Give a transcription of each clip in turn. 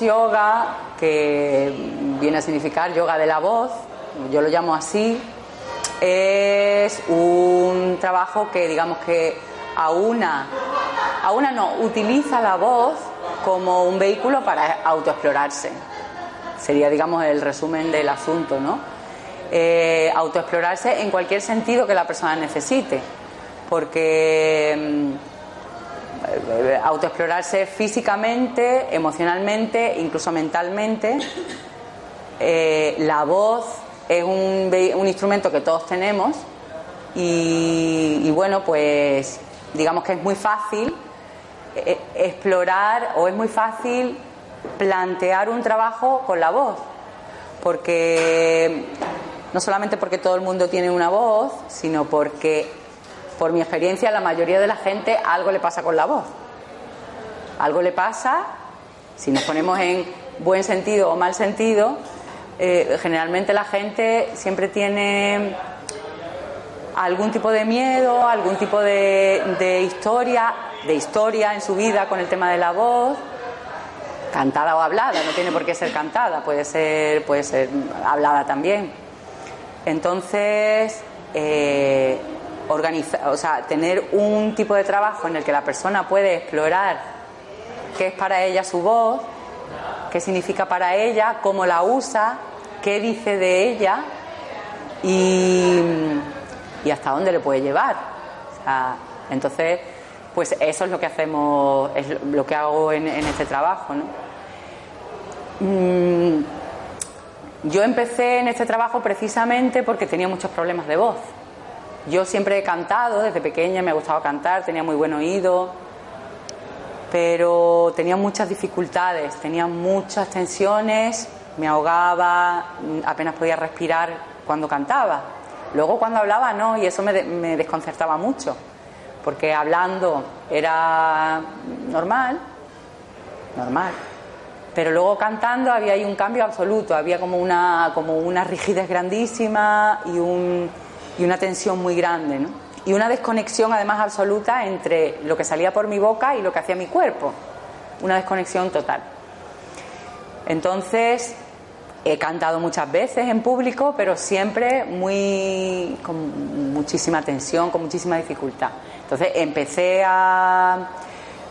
Yoga, que viene a significar yoga de la voz, yo lo llamo así, es un trabajo que digamos que aúna, aúna no, utiliza la voz como un vehículo para autoexplorarse. Sería, digamos, el resumen del asunto, ¿no? Eh, autoexplorarse en cualquier sentido que la persona necesite, porque mm, autoexplorarse físicamente, emocionalmente, incluso mentalmente. Eh, la voz es un, un instrumento que todos tenemos y, y bueno, pues digamos que es muy fácil eh, explorar o es muy fácil plantear un trabajo con la voz, porque no solamente porque todo el mundo tiene una voz, sino porque por mi experiencia la mayoría de la gente algo le pasa con la voz. Algo le pasa, si nos ponemos en buen sentido o mal sentido, eh, generalmente la gente siempre tiene algún tipo de miedo, algún tipo de, historia, de historia en su vida con el tema de la voz, cantada o hablada, no tiene por qué ser cantada, puede ser, puede ser hablada también. Entonces, eh, organiza- o sea, tener un tipo de trabajo en el que la persona puede explorar qué es para ella su voz, qué significa para ella, cómo la usa, qué dice de ella y, hasta dónde le puede llevar. Entonces, pues eso es lo que hacemos, es lo que hago en, en este trabajo. ¿no? Mm, yo empecé en este trabajo precisamente porque tenía muchos problemas de voz. Yo siempre he cantado, desde pequeña me ha gustado cantar, tenía muy buen oído, pero tenía muchas dificultades, tenía muchas tensiones, me ahogaba, apenas podía respirar cuando cantaba. Luego cuando hablaba no, y eso me, me desconcertaba mucho, porque hablando era normal, normal, pero luego cantando había ahí un cambio absoluto, había como una, como una rigidez grandísima y, un, y una tensión muy grande, ¿no? Y una desconexión además absoluta entre lo que salía por mi boca y lo que hacía mi cuerpo, una desconexión total. Entonces, he cantado muchas veces en público, pero siempre muy con muchísima tensión, con muchísima dificultad. Entonces, empecé a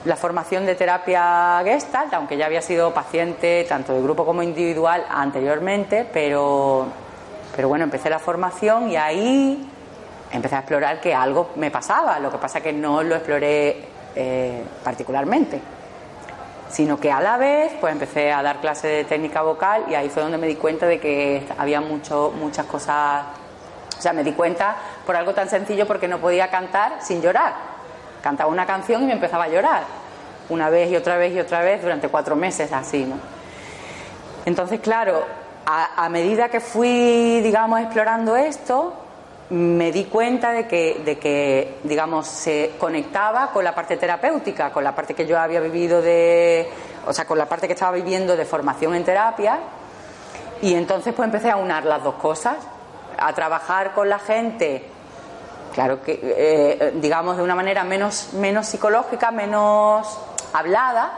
la formación de terapia Gestalt, aunque ya había sido paciente tanto de grupo como individual anteriormente, pero, pero bueno, empecé la formación y ahí empecé a explorar que algo me pasaba, lo que pasa que no lo exploré eh, particularmente, sino que a la vez pues empecé a dar clases de técnica vocal y ahí fue donde me di cuenta de que había mucho, muchas cosas, o sea, me di cuenta por algo tan sencillo porque no podía cantar sin llorar. Cantaba una canción y me empezaba a llorar, una vez y otra vez y otra vez durante cuatro meses así, ¿no? Entonces, claro, a, medida que fui, digamos, explorando esto, me di cuenta de que, de que, digamos, se conectaba con la parte terapéutica, con la parte que yo había vivido de, o sea, con la parte que estaba viviendo de formación en terapia, y entonces pues empecé a unar las dos cosas, a trabajar con la gente, claro que, eh, digamos, de una manera menos, menos psicológica, menos hablada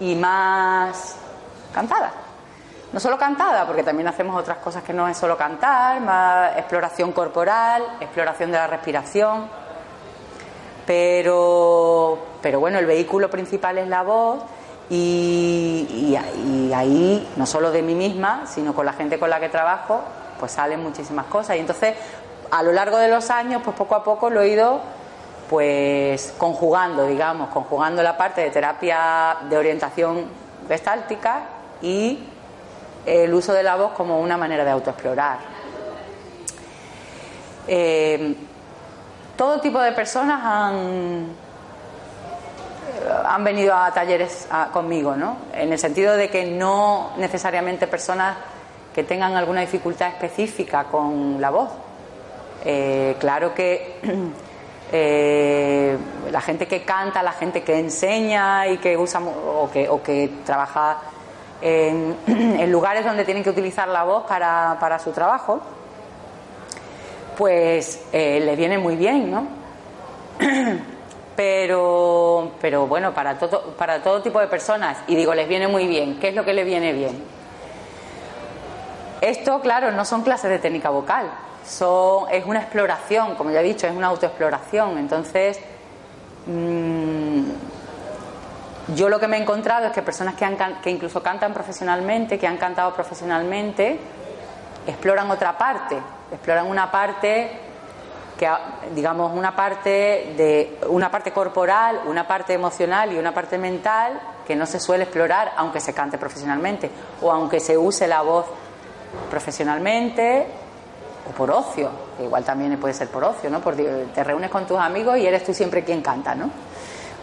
y más cantada. No solo cantada, porque también hacemos otras cosas que no es solo cantar, más exploración corporal, exploración de la respiración. Pero, pero bueno, el vehículo principal es la voz y, ahí, no solo de mí misma, sino con la gente con la que trabajo, pues salen muchísimas cosas. Y entonces, a lo largo de los años, pues poco a poco lo he ido pues conjugando, digamos, conjugando la parte de terapia de orientación gestáltica y el uso de la voz como una manera de autoexplorar. Eh, todo tipo de personas han, han venido a talleres conmigo, ¿no? En el sentido de que no necesariamente personas que tengan alguna dificultad específica con la voz. Eh, claro que eh, la gente que canta, la gente que enseña y que usa o que, o que trabaja en, lugares donde tienen que utilizar la voz para, su trabajo, pues eh, le viene muy bien, ¿no? pero, pero bueno, para todo, para todo tipo de personas, y digo, les viene muy bien, ¿qué es lo que le viene bien? Esto, claro, no son clases de técnica vocal, son, es una exploración, como ya he dicho, es una autoexploración, entonces... Mm, yo lo que me he encontrado es que personas que, han, que incluso cantan profesionalmente, que han cantado profesionalmente, exploran otra parte, exploran una parte que digamos una parte de una parte corporal, una parte emocional y una parte mental que no se suele explorar aunque se cante profesionalmente o aunque se use la voz profesionalmente o por ocio, que igual también puede ser por ocio, ¿no? Porque te reúnes con tus amigos y eres tú siempre quien canta, ¿no?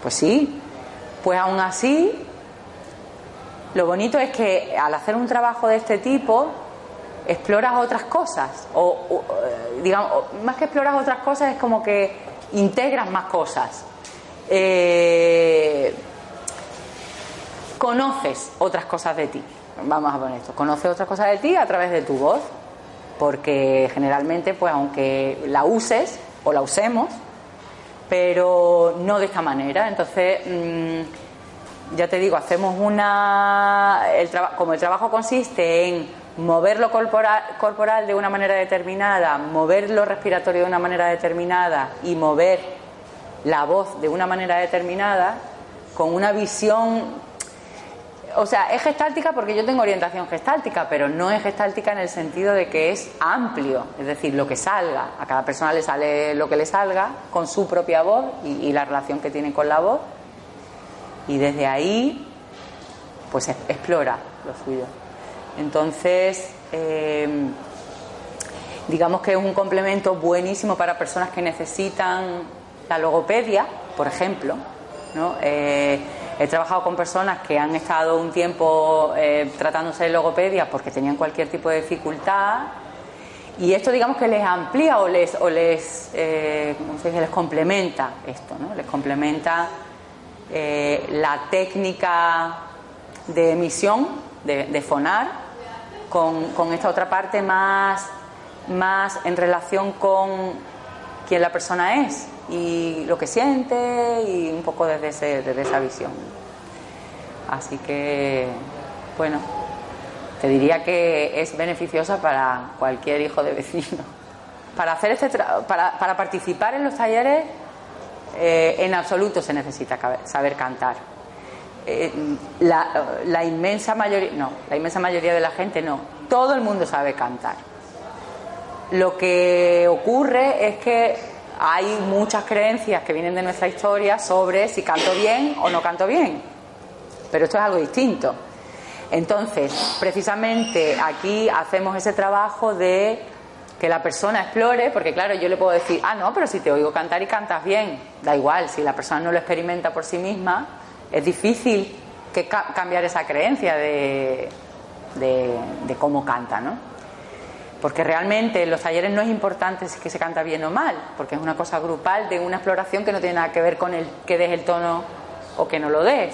Pues sí, pues aún así, lo bonito es que al hacer un trabajo de este tipo, exploras otras cosas. O, eh, digamos, más que exploras otras cosas, es como que integras más cosas. Eh, conoces otras cosas de ti. Vamos a poner esto. Conoces otras cosas de ti a través de tu voz. Porque generalmente, pues aunque la uses o la usemos, pero no de esta manera. Entonces, mm, ya te digo, hacemos una. El como el trabajo consiste en mover lo corporal, corporal de una manera determinada, mover lo respiratorio de una manera determinada y mover la voz de una manera determinada, con una visión o sea, es gestáltica porque yo tengo orientación gestáltica, pero no es gestáltica en el sentido de que es amplio, es decir, lo que salga. A cada persona le sale lo que le salga con su propia voz y, la relación que tiene con la voz. Y desde ahí, pues explora lo suyo. Entonces, em, digamos que es un complemento buenísimo para personas que necesitan la logopedia, por ejemplo, ¿no? Eh, He trabajado con personas que han estado un tiempo eh, tratándose de logopedia porque tenían cualquier tipo de dificultad y esto digamos que les amplía o les, o les, eh, les complementa esto, ¿no? Les complementa eh, la técnica de emisión, de, fonar, con, con, esta otra parte más, más en relación con quién la persona es y lo que siente y un poco desde, ese, desde esa visión. Así que, bueno, te diría que es beneficiosa para cualquier hijo de vecino. Para, hacer este para, para participar en los talleres, eh, en absoluto se necesita saber cantar. Eh, la inmensa mayoría, no, la inmensa mayoría de la gente no. Todo el mundo sabe cantar. Lo que ocurre es que hay muchas creencias que vienen de nuestra historia sobre si canto bien o no canto bien. Pero esto es algo distinto. Entonces, precisamente aquí hacemos ese trabajo de que la persona explore, porque claro, yo le puedo decir, ah, no, pero si te oigo cantar y cantas bien, da igual, si la persona no lo experimenta por sí misma, es difícil que cambiar esa creencia de, de cómo canta, ¿no? Porque realmente en los talleres no es importante si que se canta bien o mal, porque es una cosa grupal de una exploración que no tiene nada que ver con el que des el tono o que no lo des.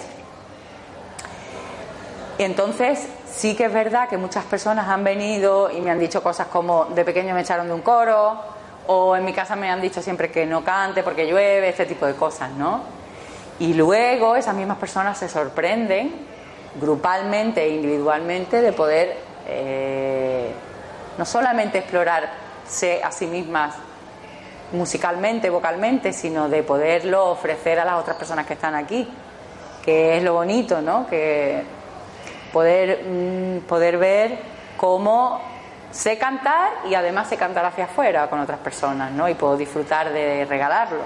Entonces, sí que es verdad que muchas personas han venido y me han dicho cosas como de pequeño me echaron de un coro, o en mi casa me han dicho siempre que no cante porque llueve, este tipo de cosas, ¿no? Y luego esas mismas personas se sorprenden grupalmente e individualmente, de poder eh, no solamente explorarse a sí mismas musicalmente, vocalmente, sino de poderlo ofrecer a las otras personas que están aquí, que es lo bonito, ¿no? Que poder, mm, poder ver cómo sé cantar y además sé cantar hacia afuera con otras personas, ¿no? Y puedo disfrutar de regalarlo.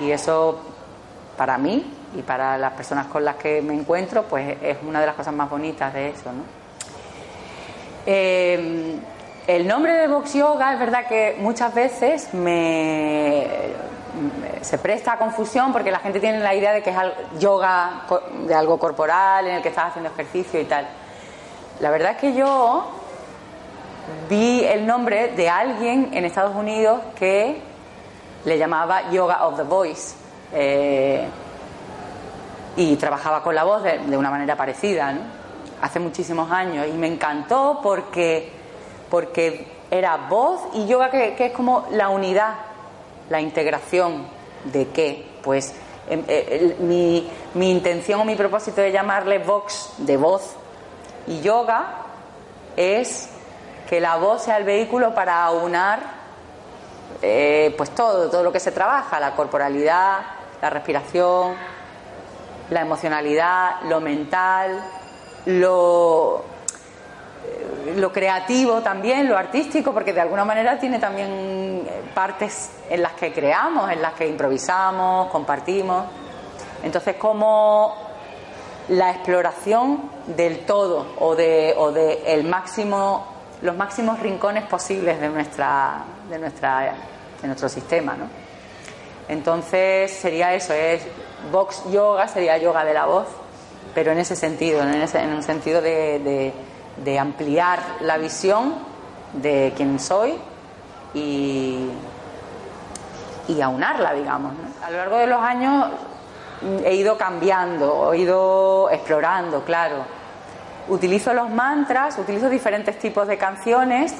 Y eso, para mí y para las personas con las que me encuentro, pues es una de las cosas más bonitas de eso, ¿no? Eh, el nombre de Box Yoga es verdad que muchas veces me, se presta a confusión porque la gente tiene la idea de que es yoga de algo corporal en el que estás haciendo ejercicio y tal. La verdad es que yo vi el nombre de alguien en Estados Unidos que le llamaba Yoga of the Voice eh, y trabajaba con la voz de, una manera parecida, ¿no? hace muchísimos años y me encantó porque porque era voz y yoga que, es como la unidad, la integración de qué, pues em, eh, mi, mi, intención o mi propósito de llamarle vox de voz y yoga es que la voz sea el vehículo para aunar eh, pues todo, todo lo que se trabaja, la corporalidad, la respiración, la emocionalidad, lo mental, lo lo creativo también, lo artístico, porque de alguna manera tiene también eh, partes en las que creamos, en las que improvisamos, compartimos. Entonces, como la exploración del todo o de, o de el máximo, los máximos rincones posibles de nuestra, de nuestra, de nuestro sistema, ¿no? Entonces sería eso, es box yoga, sería yoga de la voz, pero en ese sentido, en, ese, en un sentido de de ampliar la visión de quién soy y, y aunarla, digamos. A lo largo de los años he ido cambiando, he ido explorando, claro. Utilizo los mantras, utilizo diferentes tipos de canciones,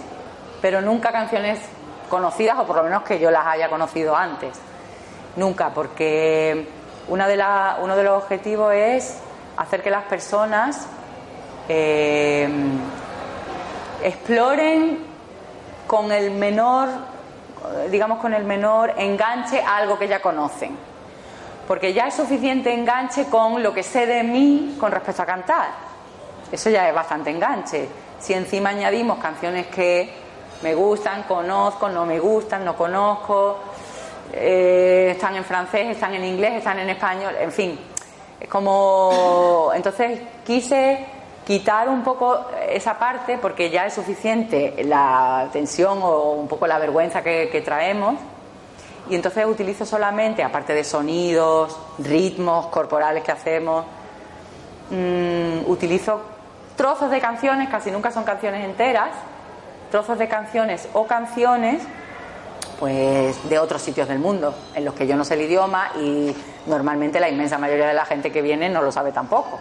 pero nunca canciones conocidas o por lo menos que yo las haya conocido antes. Nunca, porque una de uno de los objetivos es hacer que las personas eh, exploren con el menor, digamos, con el menor enganche algo que ya conocen. Porque ya es suficiente enganche con lo que sé de mí con respecto a cantar. Eso ya es bastante enganche. Si encima añadimos canciones que me gustan, conozco, no me gustan, no conozco, eh, están en francés, están en inglés, están en español, en fin. Es como. Entonces quise quitar un poco esa parte porque ya es suficiente la tensión o un poco la vergüenza que, traemos y entonces utilizo solamente, aparte de sonidos, ritmos corporales que hacemos, mm, utilizo trozos de canciones, casi nunca son canciones enteras, trozos de canciones o canciones pues de otros sitios del mundo en los que yo no sé el idioma y normalmente la inmensa mayoría de la gente que viene no lo sabe tampoco.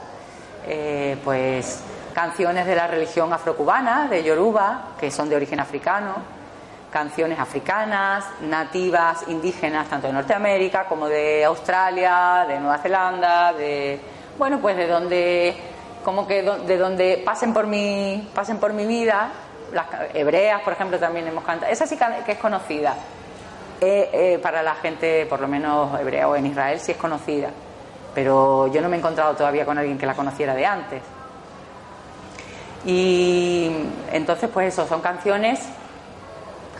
Eh, pues canciones de la religión afrocubana, de Yoruba, que son de origen africano, canciones africanas, nativas, indígenas, tanto de Norteamérica como de Australia, de Nueva Zelanda, de bueno, pues de donde como que de donde pasen por mi pasen por mi vida, las hebreas, por ejemplo, también hemos cantado. Esa sí que es conocida. Eh, eh, para la gente, por lo menos hebrea o en Israel, sí es conocida pero yo no me he encontrado todavía con alguien que la conociera de antes. Y entonces, pues eso, son canciones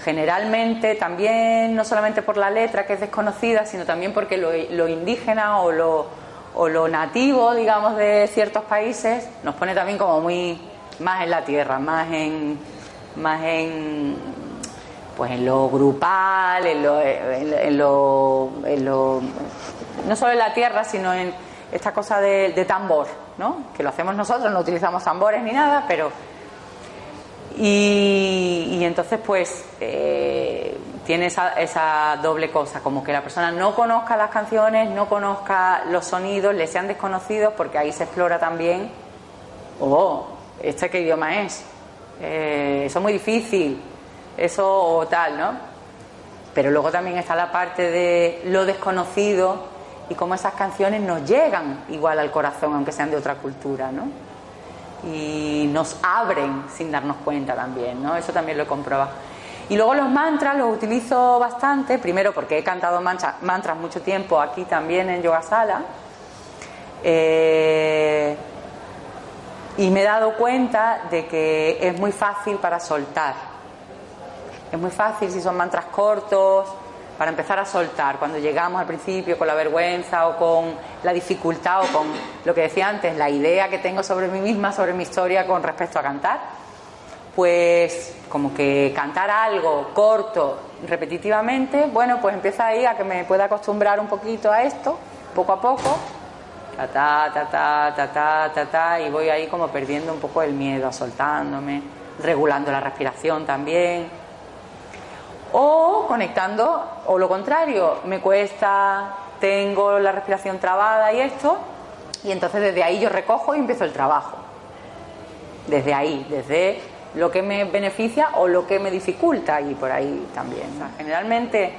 generalmente también, no solamente por la letra que es desconocida, sino también porque lo, indígena o lo, o lo nativo, digamos, de ciertos países nos pone también como muy más en la tierra, más en, más en pues en lo grupal, en lo, en lo, en lo no solo en la tierra, sino en esta cosa de, tambor, ¿no? Que lo hacemos nosotros, no utilizamos tambores ni nada, pero... Y, entonces, pues, eh, tiene esa, doble cosa, como que la persona no conozca las canciones, no conozca los sonidos, le sean desconocidos, porque ahí se explora también, oh, ¿este qué idioma es? Eh, eso es muy difícil, eso o tal, ¿no? Pero luego también está la parte de lo desconocido y cómo esas canciones nos llegan igual al corazón, aunque sean de otra cultura, ¿no? Y nos abren sin darnos cuenta también, ¿no? Eso también lo he comprobado. Y luego los mantras los utilizo bastante, primero porque he cantado mantras mucho tiempo aquí también en Yoga Sala. Eh, y me he dado cuenta de que es muy fácil para soltar. Es muy fácil si son mantras cortos, para empezar a soltar. Cuando llegamos al principio con la vergüenza o con la dificultad o con lo que decía antes, la idea que tengo sobre mí misma, sobre mi historia con respecto a cantar, pues como que cantar algo corto, repetitivamente, bueno, pues empieza ahí a que me pueda acostumbrar un poquito a esto, poco a poco, ta ta ta ta ta ta ta, ta y voy ahí como perdiendo un poco el miedo, soltándome, regulando la respiración también o conectando, o lo contrario, me cuesta, tengo la respiración trabada y esto, y entonces desde ahí yo recojo y empiezo el trabajo. Desde ahí, desde lo que me beneficia o lo que me dificulta y por ahí también. generalmente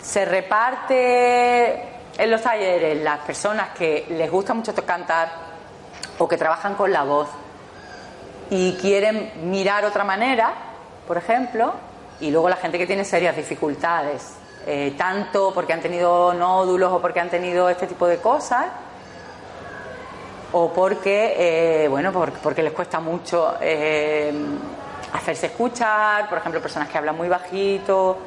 se reparte en los talleres las personas que les gusta mucho cantar o que trabajan con la voz y quieren mirar otra manera, por ejemplo, y luego la gente que tiene serias dificultades, eh, tanto porque han tenido nódulos o porque han tenido este tipo de cosas, o porque, eh, bueno, porque, les cuesta mucho eh, hacerse escuchar, por ejemplo, personas que hablan muy bajito,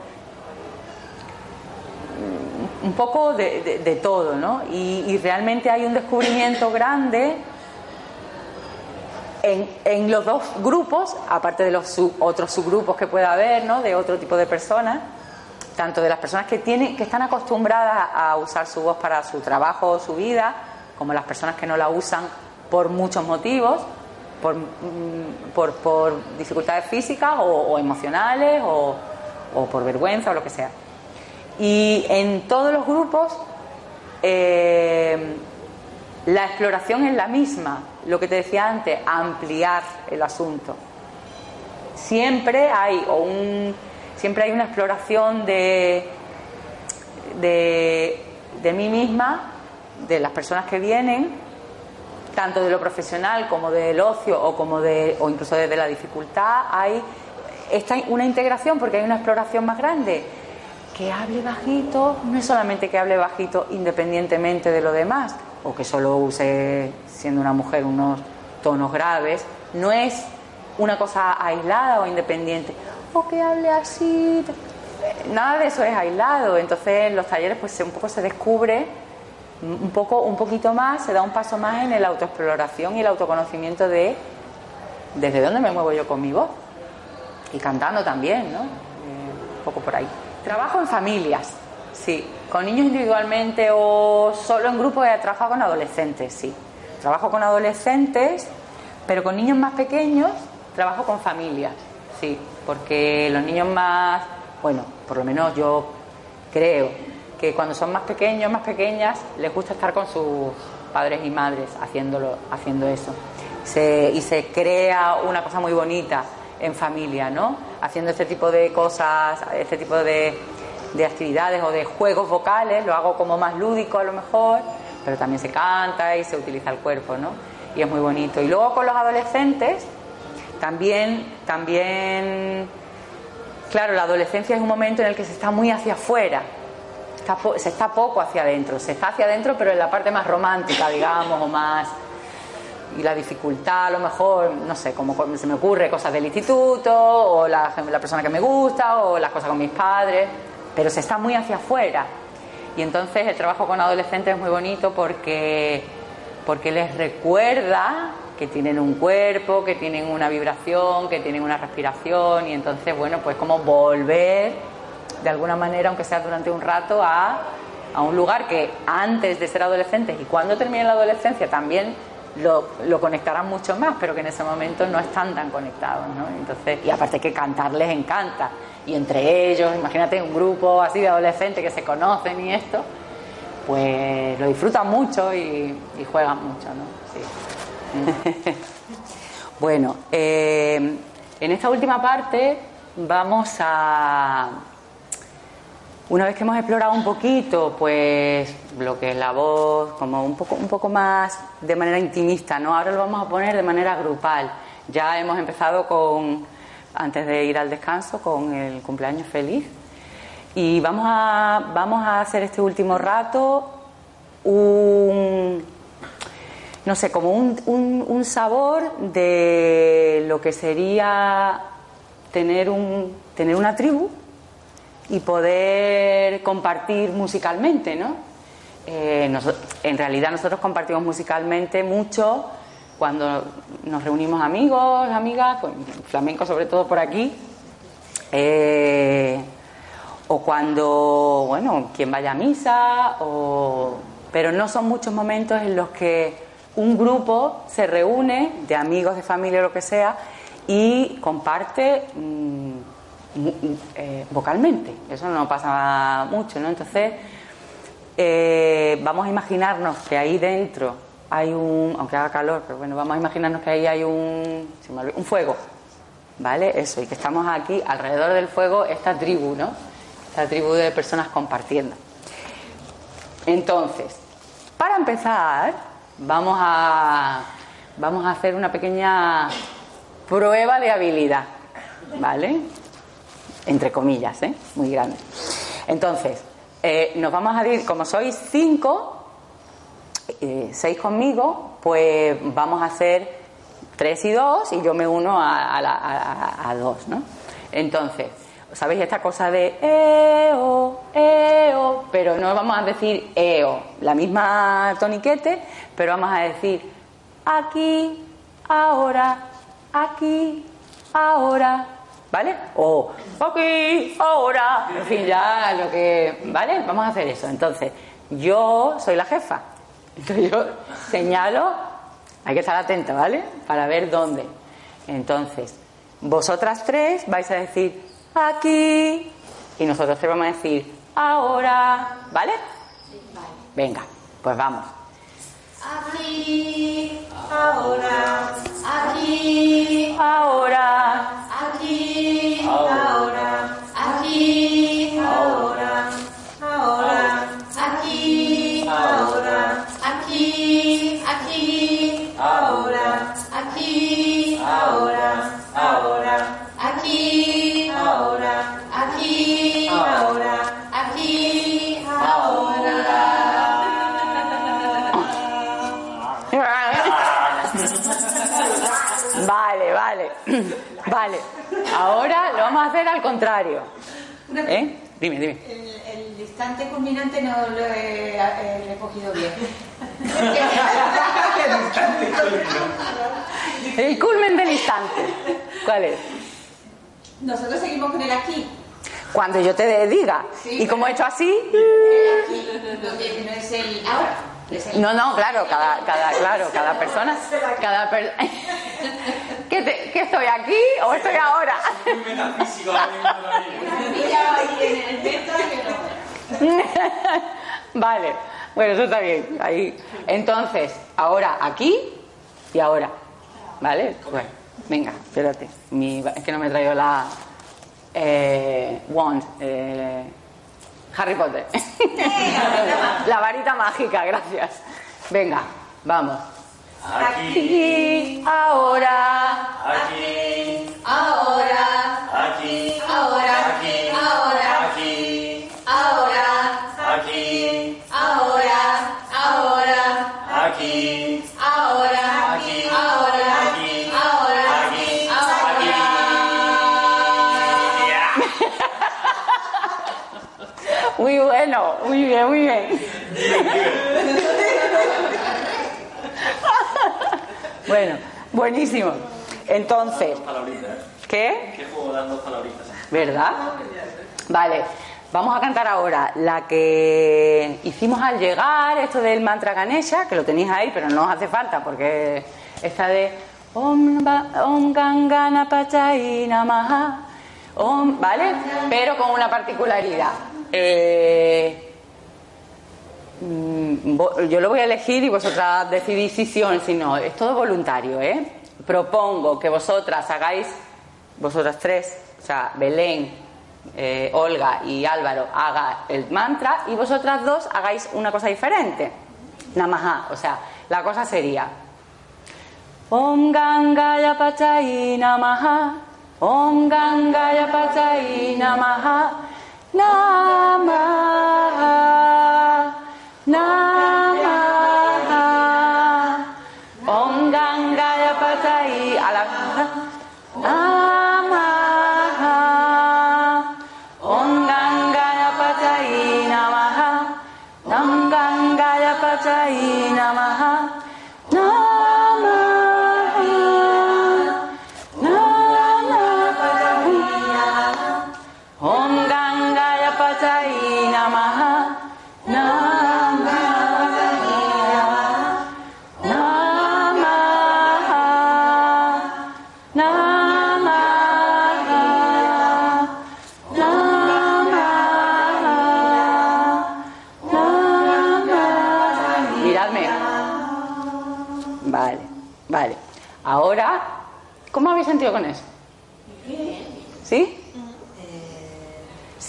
un poco de, todo, ¿no? y realmente hay un descubrimiento grande en, los dos grupos, aparte de los otros subgrupos que pueda haber, ¿no? de otro tipo de personas, tanto de las personas que, tienen, que están acostumbradas a usar su voz para su trabajo o su vida, como las personas que no la usan por muchos motivos, por, mm, dificultades físicas o, emocionales o, por vergüenza o lo que sea. Y en todos los grupos eh, la exploración es la misma, lo que te decía antes, ampliar el asunto. Siempre hay, un, siempre hay una exploración de, de, de mí misma, de las personas que vienen, tanto de lo profesional como del ocio o como de o incluso desde la dificultad hay esta, una integración porque hay una exploración más grande que hable bajito no es solamente que hable bajito independientemente de lo demás o que solo use siendo una mujer unos tonos graves, no es una cosa aislada o independiente, o que hable así, nada de eso es aislado, entonces en los talleres pues un poco se descubre un poco un poquito más, se da un paso más en la autoexploración y el autoconocimiento de desde dónde me muevo yo con mi voz y cantando también, ¿no? Eh, un poco por ahí. Trabajo en familias, sí, con niños individualmente o solo en grupos he trabajado con adolescentes, sí. Trabajo con adolescentes, pero con niños más pequeños trabajo con familias, sí, porque los niños más, bueno, por lo menos yo creo que cuando son más pequeños, más pequeñas, les gusta estar con sus padres y madres haciéndolo, haciendo eso. y se crea una cosa muy bonita en familia, ¿no? Haciendo este tipo de cosas, este tipo de, de actividades o de juegos vocales, lo hago como más lúdico a lo mejor pero también se canta y se utiliza el cuerpo, ¿no? Y es muy bonito. Y luego con los adolescentes, también, también, claro, la adolescencia es un momento en el que se está muy hacia afuera, se está poco hacia adentro, se está hacia adentro, pero en la parte más romántica, digamos, o más y la dificultad a lo mejor, no sé, como se me ocurre cosas del instituto o la, la, persona que me gusta o las cosas con mis padres, pero se está muy hacia afuera y entonces el trabajo con adolescentes es muy bonito porque, porque les recuerda que tienen un cuerpo, que tienen una vibración, que tienen una respiración y entonces, bueno, pues como volver de alguna manera, aunque sea durante un rato, a, a un lugar que antes de ser adolescentes y cuando terminen la adolescencia también lo, lo, conectarán mucho más, pero que en ese momento no están tan conectados, ¿no? Entonces, y aparte que cantar les encanta y entre ellos, imagínate un grupo así de adolescentes que se conocen y esto, pues lo disfrutan mucho y, juegan mucho, ¿no? bueno, eh, en esta última parte vamos a, Una vez que hemos explorado un poquito, pues lo que es la voz, como un poco, un poco más de manera intimista, ¿no? Ahora lo vamos a poner de manera grupal. Ya hemos empezado con, antes de ir al descanso, con el cumpleaños feliz. Y vamos a, vamos a hacer este último rato un, no sé, como un, un, sabor de lo que sería tener, un, tener una tribu y poder compartir musicalmente, ¿no? Eh, en realidad nosotros compartimos musicalmente mucho cuando nos reunimos amigos, amigas, con flamenco sobre todo por aquí, eh, o cuando, bueno, quien vaya a misa, o... pero no son muchos momentos en los que un grupo se reúne, de amigos, de familia, lo que sea, y comparte... Mm, eh, vocalmente. Eso no pasa mucho, ¿no? Entonces, eh, vamos a imaginarnos que ahí dentro hay un, aunque haga calor, pero bueno, vamos a imaginarnos que ahí hay un, un fuego, ¿vale? Eso, y que estamos aquí alrededor del fuego, esta tribu, ¿no? Esta tribu de personas compartiendo. Entonces, para empezar, vamos a, vamos a hacer una pequeña prueba de habilidad, ¿vale? entre comillas, ¿eh? muy grande. Entonces, eh, nos vamos a ir, como sois cinco, eh, seis conmigo, pues vamos a hacer tres y dos y yo me uno a, dos, ¿no? Entonces, ¿sabéis esta cosa de eo, eo? Pero no vamos a decir eo, la misma toniquete, pero vamos a decir aquí, ahora, aquí, ahora, ¿vale? O aquí, ahora, en fin, ya lo que, ¿vale? Vamos a hacer eso. Entonces, yo soy la jefa. Entonces yo señalo, hay que estar atento, ¿vale? Para ver dónde. Entonces, vosotras tres vais a decir aquí y nosotros tres vamos a decir ahora, ¿vale? Venga, pues vamos. Aquí, ahora, aquí, ahora, aquí, ahora, aquí, ahora, ahora, aquí, ahora, aquí, aquí, ahora, aquí, ahora, ahora, aquí, ahora, aquí, ahora, aquí, ahora. Vale, vale. Vale. Ahora lo vamos a hacer al contrario. ¿Eh? Dime, dime. El, el instante culminante no lo he, eh, lo he cogido bien. El culmen del instante. ¿Cuál es? Nosotros seguimos con el aquí. Cuando yo te diga. Sí. Y como he hecho así. Aquí, no, que no es el ahora. No, no, claro, cada, cada, claro, cada persona. Cada per- ¿Qué, te- qué estoy aquí o estoy ahora? que. Vale, bueno, eso está bien. Ahí. Entonces, ahora aquí y ahora. ¿Vale? Bueno, venga, espérate. Mi- es que no me he traído la. Eh, wand. eh, Harry Potter. la varita mágica, gracias. Venga, vamos. Aquí, Aquí, ahora. aquí, Ahora, aquí, ahora, aquí, ahora, aquí, ahora, aquí, ahora, ahora, aquí, ahora, aquí, ahora, aquí, ahora, aquí, aquí. Muy bueno, muy bien, muy bien. Bueno, buenísimo. Entonces, Palabritas. ¿qué? ¿Qué juego dan dos palabritas? ¿Verdad? Vale, vamos a cantar ahora la que hicimos al llegar, esto del mantra Ganesha, que lo tenéis ahí, pero no os hace falta porque esta de Om, Om Gangana Pachai Namaha, Om, ¿vale? Pero con una particularidad. Eh, yo lo voy a elegir y vosotras decidís si sí si no. Es todo voluntario, ¿eh? Propongo que vosotras hagáis, vosotras tres, o sea, Belén, eh, Olga y Álvaro haga el mantra y vosotras dos hagáis una cosa diferente. Namaha, o sea, la cosa sería Om Gangaya Pachai Namaha Om Gangaya Pachai Namaha Namaha Namaha Om Gangaya Pachai a ah.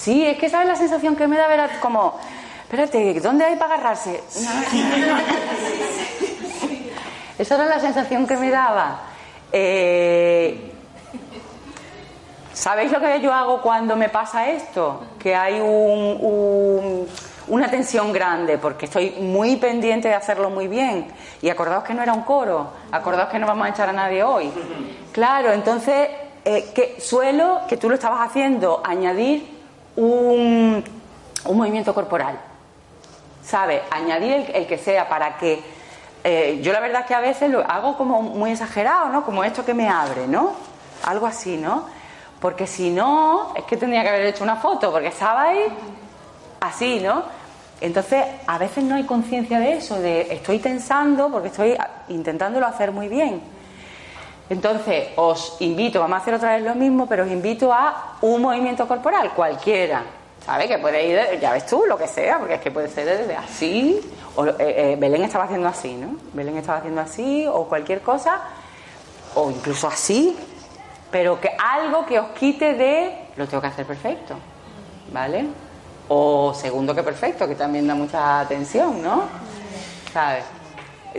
Sí, es que sabes la sensación que me da ver a- como, espérate, ¿dónde hay para agarrarse? Esa era la sensación que me daba. Eh, ¿Sabéis lo que yo hago cuando me pasa esto? Que hay un- un- una tensión grande, porque estoy muy pendiente de hacerlo muy bien. Y acordaos que no era un coro, acordaos que no vamos a echar a nadie hoy. Claro, entonces, eh, que suelo, que tú lo estabas haciendo, añadir un, un movimiento corporal. ¿Sabes? Añadir el, el que sea para que. eh, yo la verdad es que a veces lo hago como muy exagerado, ¿no? Como esto que me abre, ¿no? Algo así, ¿no? Porque si no, es que tendría que haber hecho una foto, porque estabais así, ¿no? Entonces, a veces no hay conciencia de eso, de estoy tensando porque estoy intentándolo hacer muy bien. Entonces, os invito, vamos a hacer otra vez lo mismo, pero os invito a un movimiento corporal, cualquiera. ¿Sabes? Que puede ir, ya ves tú, lo que sea, porque es que puede ser desde así, o eh, eh, Belén estaba haciendo así, ¿no? Belén estaba haciendo así, o cualquier cosa, o incluso así, pero que algo que os quite de lo tengo que hacer perfecto, ¿vale? O segundo que perfecto, que también da mucha atención, ¿no? ¿Sabes?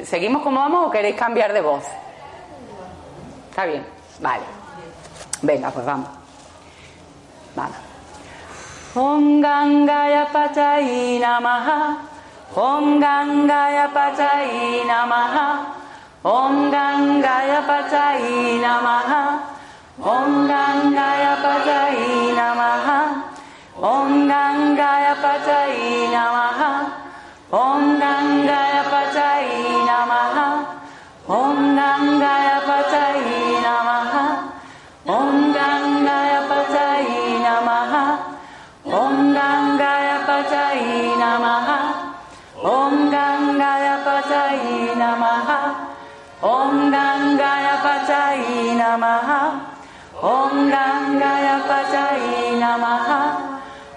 ¿Seguimos como vamos o queréis cambiar de voz? ¿Está bien? Vale. Venga, pues vamos. Vamos. Om Gangaya Pachai Namaha Om Gangaya Pachai Namaha Om Gangaya Pachai Namaha Om Gangaya Pachai Namaha Om Gangaya Pachai Namaha Om Gangaya Namaha Om Gangaya Namaha Om Gangaya Pachai Namaha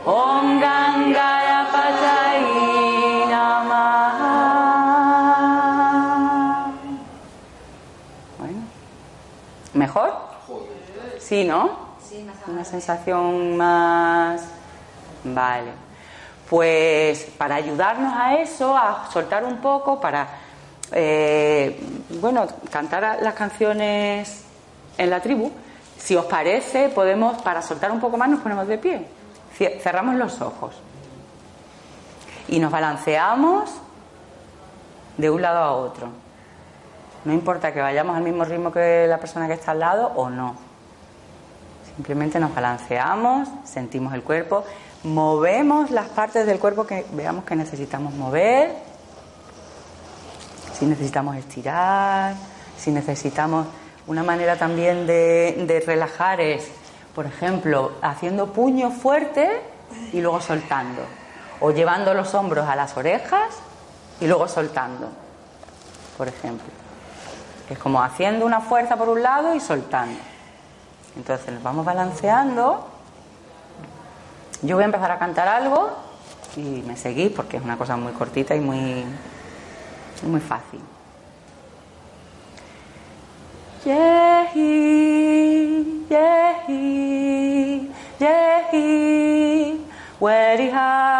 Om Gangaya Pachai Namaha Bueno, ¿mejor? Sí, ¿no? Una sensación más... Vale. Pues para ayudarnos a eso, a soltar un poco, para, eh, bueno, cantar las canciones en la tribu, si os parece, podemos, para soltar un poco más, nos ponemos de pie. Cerramos los ojos. Y nos balanceamos de un lado a otro. No importa que vayamos al mismo ritmo que la persona que está al lado o no. Simplemente nos balanceamos, sentimos el cuerpo, movemos las partes del cuerpo que veamos que necesitamos mover, si necesitamos estirar, si necesitamos una manera también de, relajar es, por ejemplo, haciendo puño fuerte y luego soltando, o llevando los hombros a las orejas y luego soltando, por ejemplo. Es como haciendo una fuerza por un lado y soltando. Entonces nos vamos balanceando. Yo voy a empezar a cantar algo y me seguís porque es una cosa muy cortita y muy, muy fácil. Yehi, Yehi, Yehi, Wedi Ha.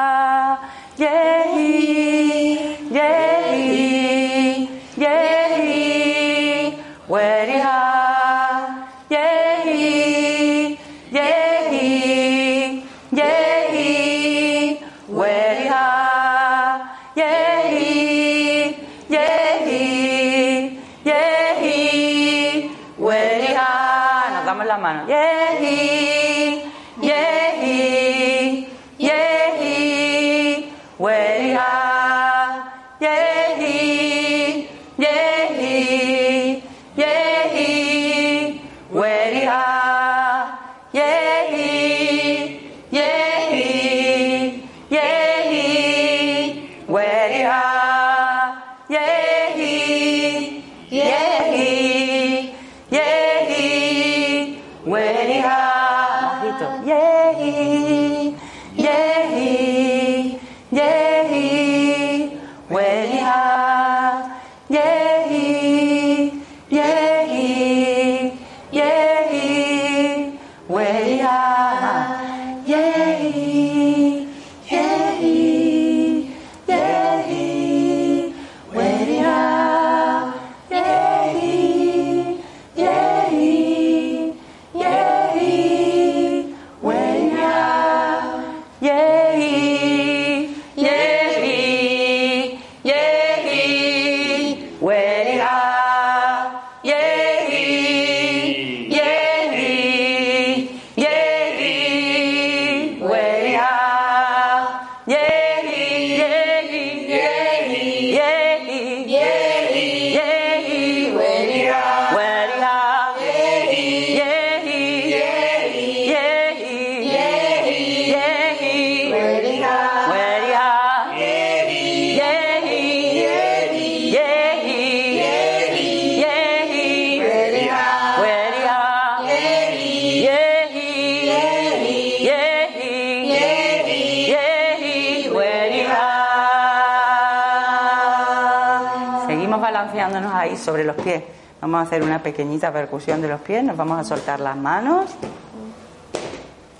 Balanceándonos ahí sobre los pies. Vamos a hacer una pequeñita percusión de los pies. Nos vamos a soltar las manos.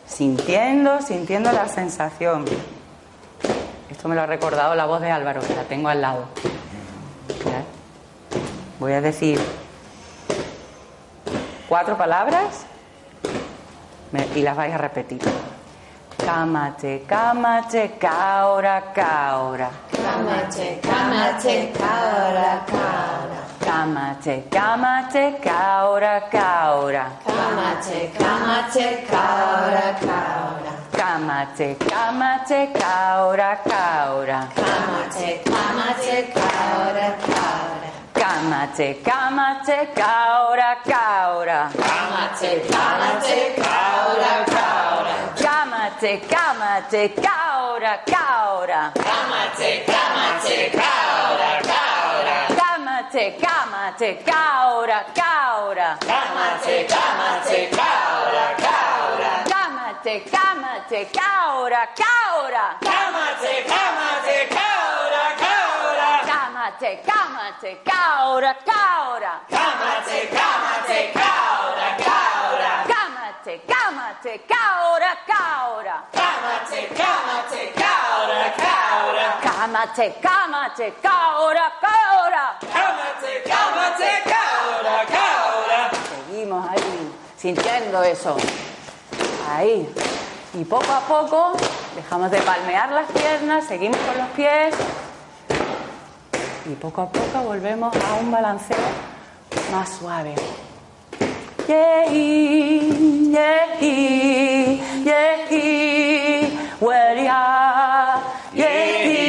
Sintiendo, sintiendo la sensación. Esto me lo ha recordado la voz de Álvaro, que la tengo al lado. Voy a decir cuatro palabras y las vais a repetir. Cámate, cámate, caora, caora. Kamache, kamache, kaora, kaora. Kamache, kamache, kaora, kaora. Kamache, kamache, kaora, kaora. Kamache, kamache, kaora, kaora. Kamache, kamache, kaora, kaora. Kamache, kamache, kaora, kaora. Kamache, kamache, kaora, kaora. Cámate, cámate, caora, caora. Cámate, cámate, caora, caora. Cámate, cámate, caora, caora. Cámate, cámate, caora, caora. Cámate, cámate, caora, caora. Cámate, cámate, caora, caora. Cámate, cámate, caora, caora. Cámate, cámate, caora, Cámate, cámate, caora, caora. Cámate, cámate, caora. Seguimos ahí, sintiendo eso. Ahí. Y poco a poco dejamos de palmear las piernas, seguimos con los pies. Y poco a poco volvemos a un balanceo más suave. Yehi, yehi, yehi, weria. Yehi,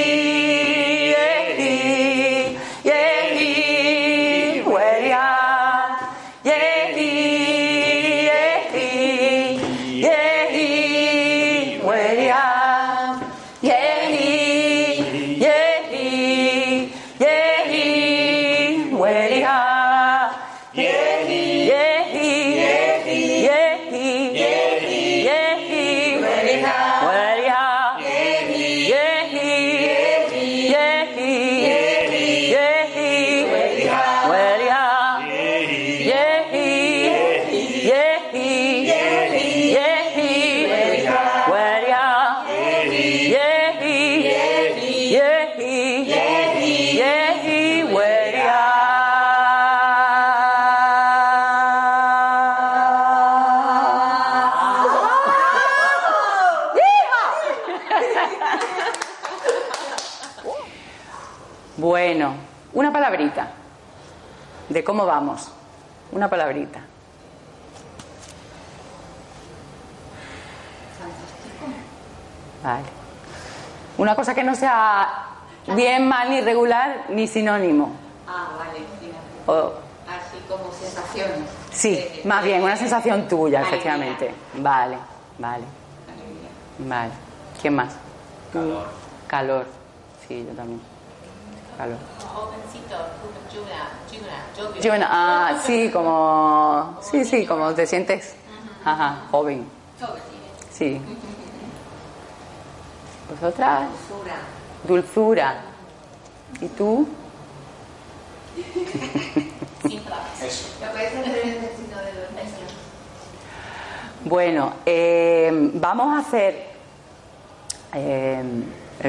Una palabrita. Vale. Una cosa que no sea bien, mal, ni regular, ni sinónimo. Ah, vale, fíjate. O- Así como sensaciones. sí, De- más bien, una sensación tuya, Alegría. efectivamente. Vale, vale, Alegría. vale. ¿Quién más? Calor. Calor. Sí, yo también. Calor. Jovencito, Juna, Juna, Jovio. Yo, ah, sí, como. Sí, sí, como te sientes. Ajá, joven. Sí. ¿Vosotras? Dulzura. Dulzura. ¿Y tú? Bueno, eh, vamos a hacer. eh,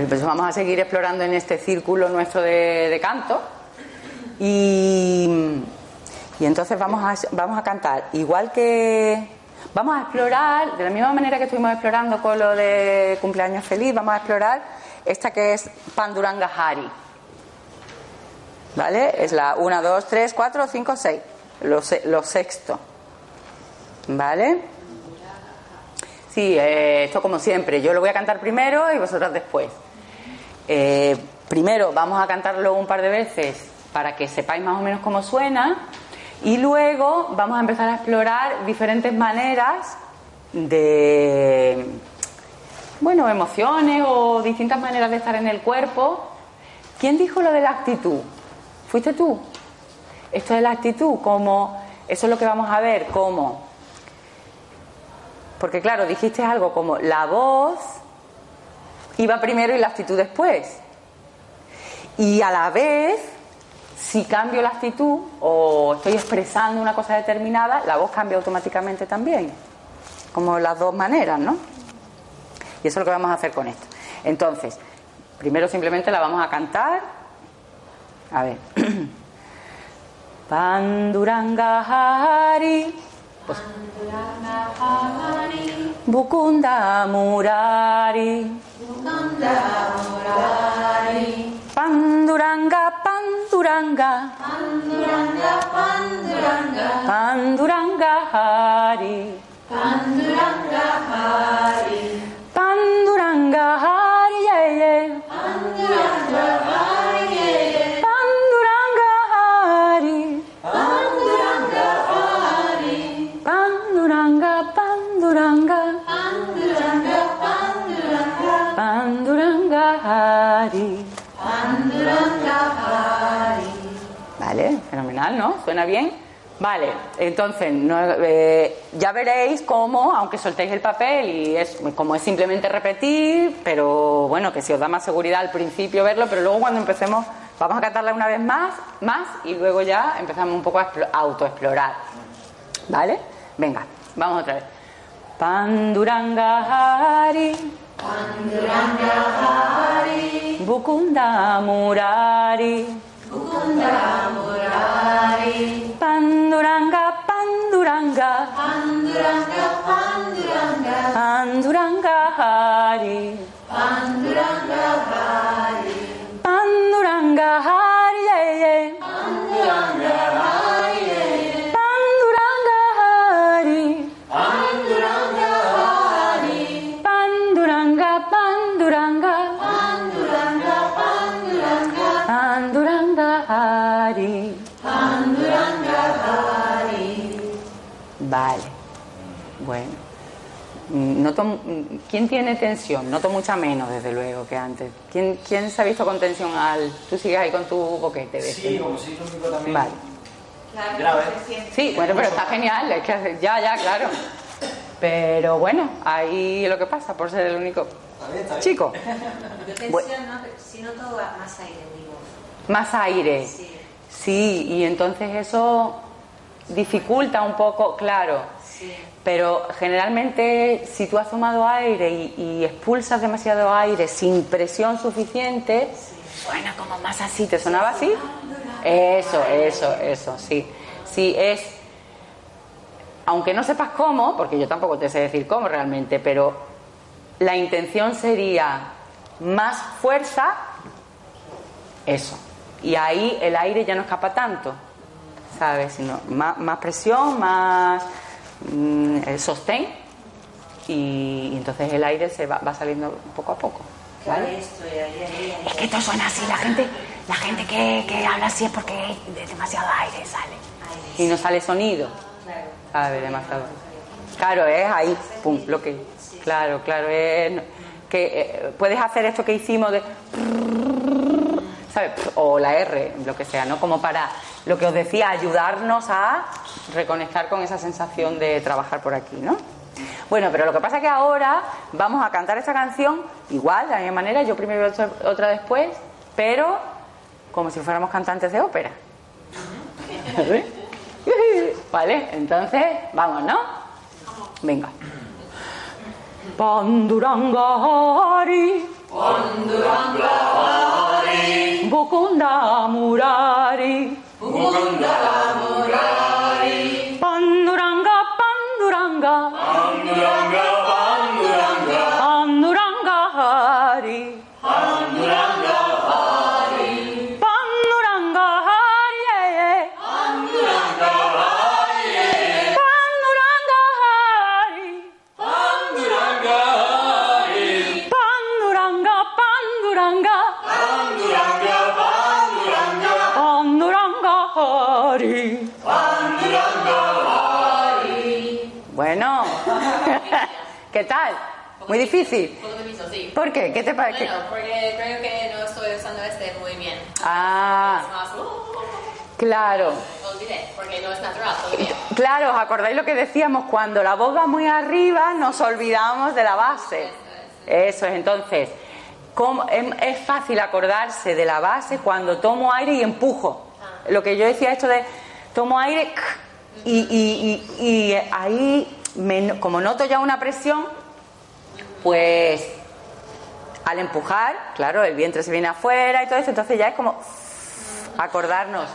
pues vamos a seguir explorando en este círculo nuestro de, de canto. Y, y entonces vamos a, vamos a cantar. Igual que. Vamos a explorar, de la misma manera que estuvimos explorando con lo de cumpleaños feliz, vamos a explorar esta que es Panduranga Hari. ¿Vale? Es la 1, 2, 3, 4, 5, 6. Lo, se- lo sexto. ¿Vale? Sí, eh, esto como siempre. Yo lo voy a cantar primero y vosotras después. Eh, primero vamos a cantarlo un par de veces para que sepáis más o menos cómo suena y luego vamos a empezar a explorar diferentes maneras de, bueno, emociones o distintas maneras de estar en el cuerpo. ¿Quién dijo lo de la actitud? ¿Fuiste tú? Esto de la actitud, como, eso es lo que vamos a ver, como porque claro, dijiste algo como la voz iba primero y la actitud después. Y a la vez, si cambio la actitud o estoy expresando una cosa determinada, la voz cambia automáticamente también. Como las dos maneras, ¿no? Y eso es lo que vamos a hacer con esto. Entonces, primero simplemente la vamos a cantar. A ver. Panduranga Hari. Pues, Bukunda Murari. Panduranga, Panduranga. Panduranga Hari. Panduranga Hari, yeah, yeah. Panduranga Hari. Hari. Vale, fenomenal, ¿no? ¿Suena bien? Vale, entonces no, eh, ya veréis cómo, aunque soltéis el papel y es como es simplemente repetir, pero bueno, que si os da más seguridad al principio verlo, pero luego cuando empecemos vamos a cantarla una vez más, más y luego ya empezamos un poco a explo- a autoexplorar. ¿Vale? Venga, vamos otra vez. Panduranga Hari. Bukunda Murari. Panduranga, Panduranga. Panduranga Hari. Panduranga Hari, yeah, yeah. Panduranga Hari. Noto, mm, ¿Quién tiene tensión? Noto mucha menos, desde luego, que antes. ¿Quién, quién se ha visto con tensión al...? Tú sigues ahí con tu boquete, ¿ves? Sí, como también. Vale. Claro, Grave. Sí, bueno, pero está genial, es que ya, ya, claro. Pero bueno, ahí es lo que pasa por ser el único Está bien, está bien. chico. Yo tensión, Bueno. no, si noto más aire en mi voz. Más aire. Sí. Sí, y entonces eso dificulta un poco, claro. Sí. Pero generalmente si tú has tomado aire y, expulsas demasiado aire sin presión suficiente, suena como más así. ¿Te sonaba así? Eso, eso, eso, sí. Sí, es... Aunque no sepas cómo, porque yo tampoco te sé decir cómo realmente, pero la intención sería más fuerza, eso, y ahí el aire ya no escapa tanto, ¿sabes? Sino más, presión, más sostén y, entonces el aire se va, va saliendo poco a poco. Es que esto suena así, la gente, la gente que, que habla así es porque demasiado aire sale. Y no sale sonido. Demasiado. Claro, es ahí, pum, lo que. Claro, claro, es. Que eh, puedes hacer esto que hicimos de. ¿Sabes? O la R, lo que sea, ¿no? Como para, lo que os decía, ayudarnos a reconectar con esa sensación de trabajar por aquí, ¿no? Bueno, pero lo que pasa es que ahora vamos a cantar esta canción igual, de la misma manera, yo primero y otra, después, pero como si fuéramos cantantes de ópera. ¿Vale? Entonces, vamos, ¿no? Venga. Pandurangari. Pandurangari. Bukunda Murari. Bukunda Murari. ¿Qué tal? Muy difícil. Poco sí. ¿Por qué? ¿Qué te parece? Bueno, porque creo que no estoy usando este muy bien. Ah, Es más, uh, claro. olvidé, porque no es natural. Claro, ¿os acordáis lo que decíamos? Cuando la voz va muy arriba nos olvidamos de la base. Eso es, entonces, ¿cómo- es, es fácil acordarse de la base cuando tomo aire y empujo. Lo que yo decía, esto de tomo aire y, y- y- y ahí, me- como noto ya una presión, pues al empujar, claro, el vientre se viene afuera y todo eso, entonces ya es como acordarnos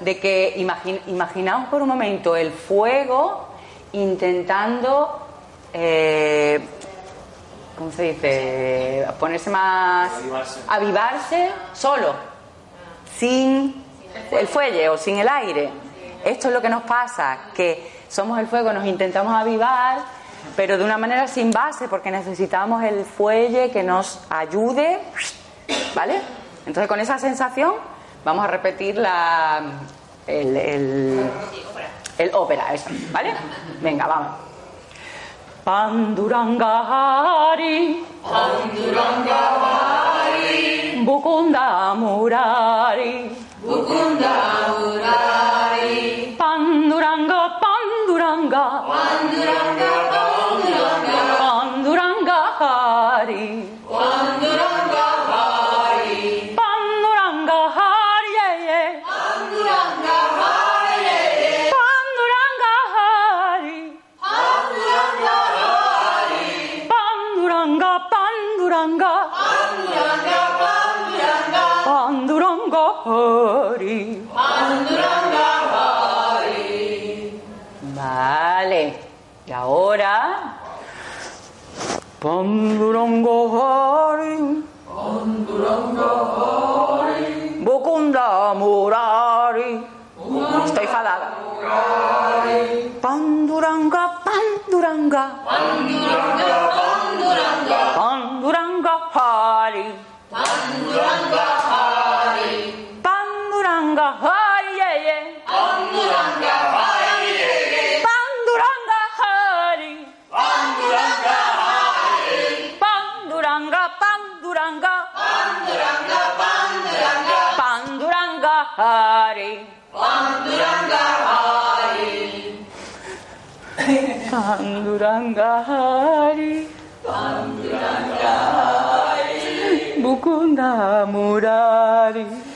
de que imagin- imaginaos por un momento el fuego intentando, eh, ¿cómo se dice? Ponerse más... Avivarse. avivarse solo, sin el fuelle o sin el aire. Esto es lo que nos pasa, que somos el fuego, nos intentamos avivar, pero de una manera sin base, porque necesitamos el fuelle que nos ayude, ¿vale? Entonces con esa sensación vamos a repetir la, el, el, el ópera, eso, ¿vale? Venga, vamos. Pandurangahari Pandurangahari Bukunda Murari Bukunda Murari Panduranga Panduranga Hari. Bukunda Murari.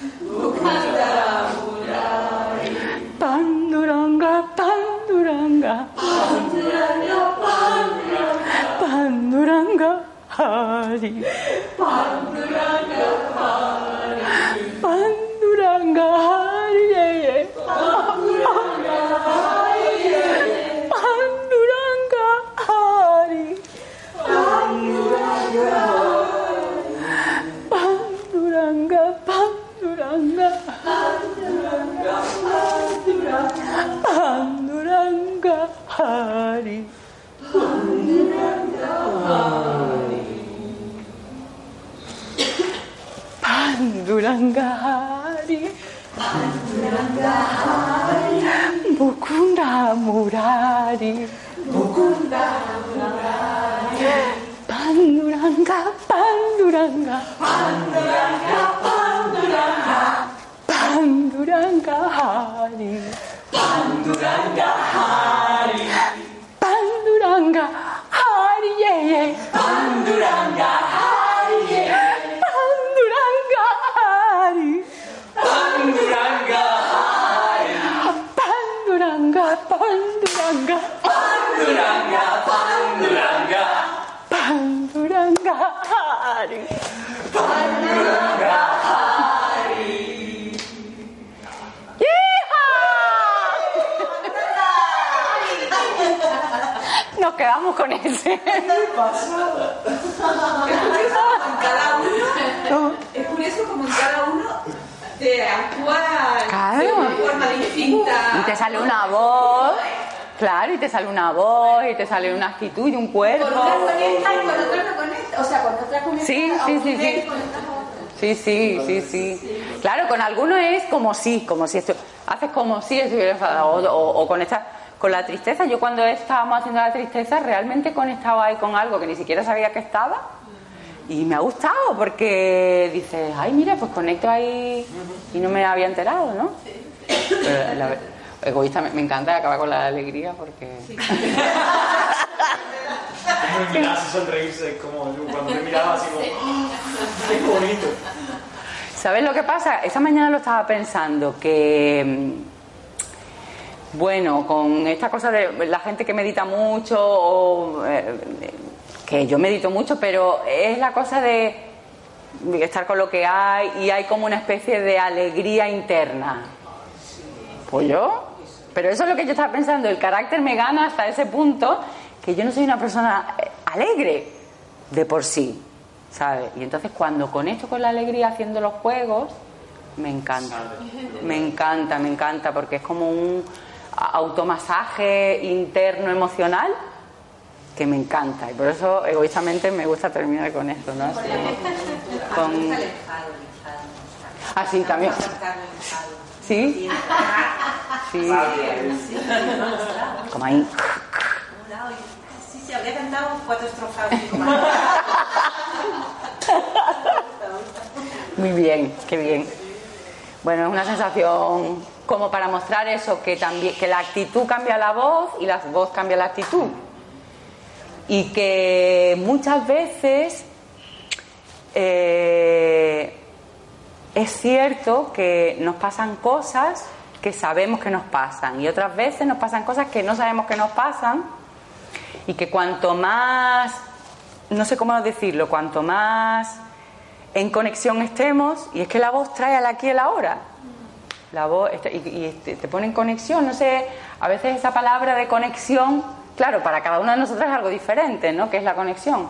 Nos quedamos con ese. cada uno, es curioso como en cada uno te actúa Claro. de una forma distinta. Y te sale una voz, claro, y te sale una voz, y te sale una actitud y un cuerpo. Con una conecta y con otra no conecta. O sea, con otra conecta. Sí, sí, sí, sí. Sí, sí, sí, sí. Claro, con algunos es como si, como si esto, haces como si estuviera enfadado, o, o- o con esta, con la tristeza. Yo cuando estábamos haciendo la tristeza realmente conectaba ahí con algo que ni siquiera sabía que estaba y me ha gustado porque dices, ay, mira, pues conecto ahí y no me había enterado, ¿no? Pero la ver- egoísta me, me encanta acabar con la alegría porque Como me miras y sonreírse, como yo cuando me miraba así como, ¡ah! ¡qué bonito! ¿Sabes lo que pasa? Esta mañana lo estaba pensando, que mm, bueno, con esta cosa de la gente que medita mucho, o, eh, que yo medito mucho, pero es la cosa de estar con lo que hay y hay como una especie de alegría interna. Pues yo, pero eso es lo que yo estaba pensando, el carácter me gana hasta ese punto que yo no soy una persona eh, alegre de por sí, ¿sabes? Y entonces cuando conecto con la alegría haciendo los juegos, me encanta, me encanta, me encanta, porque es como un automasaje interno emocional que me encanta y por eso egoístamente me gusta terminar con esto, ¿no? Así, con... Así también. ¿Sí? Sí. Como ahí. Sí, habría cantado cuatro estrofas. Muy bien, qué bien. Bueno, es una sensación como para mostrar eso, que también que la actitud cambia la voz y la voz cambia la actitud. Y que muchas veces eh, es cierto que nos pasan cosas que sabemos que nos pasan y otras veces nos pasan cosas que no sabemos que nos pasan y que cuanto más, no sé cómo decirlo, cuanto más en conexión estemos, y es que la voz trae al aquí y al ahora. La voz este- y, y te, te pone en conexión, no sé, a veces esa palabra de conexión, claro, para cada uno de nosotros es algo diferente, ¿no? ¿Qué es la conexión?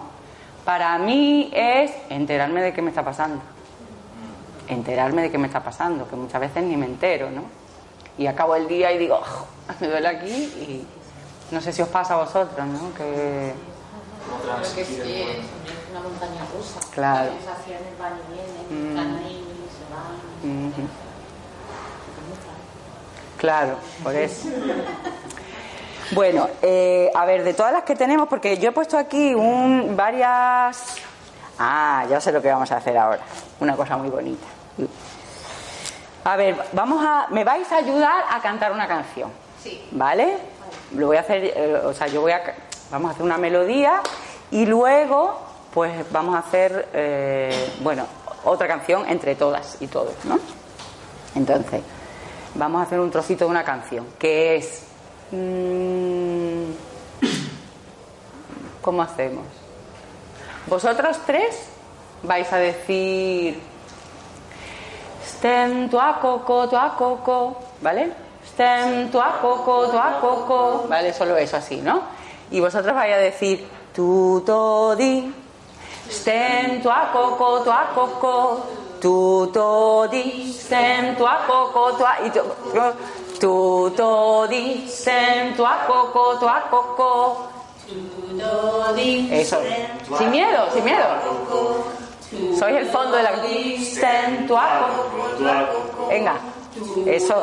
Para mí es enterarme de qué me está pasando. Enterarme de qué me está pasando, que muchas veces ni me entero, ¿no? Y acabo el día y digo, "Oh, me duele aquí y no sé si os pasa a vosotros, ¿no? Que, Creo que sí, es una montaña rusa. Claro. Las sensaciones van y vienen, están ahí, se van. Claro, por eso. Bueno, eh, a ver, de todas las que tenemos, porque yo he puesto aquí un, varias... Ah, ya sé lo que vamos a hacer ahora. Una cosa muy bonita. A ver, vamos a... Me vais a ayudar a cantar una canción. Sí. ¿Vale? Lo voy a hacer, eh, o sea, yo voy a... Vamos a hacer una melodía y luego, pues vamos a hacer, eh, bueno, otra canción entre todas y todos, ¿no? Entonces, vamos a hacer un trocito de una canción que es. mm, ¿Cómo hacemos? Vosotros tres vais a decir. Stem tu a coco, tu a coco, ¿vale? Stem tu a coco, tu a coco, ¿vale? Solo eso así, ¿no? Y vosotros vais a decir tu to di, stem tu a Tutto distento a poco, tu a... Tutto distento a poco, tu a. Eso. Sin miedo, sin miedo. Soy el fondo de la. Distento a. Venga. Eso.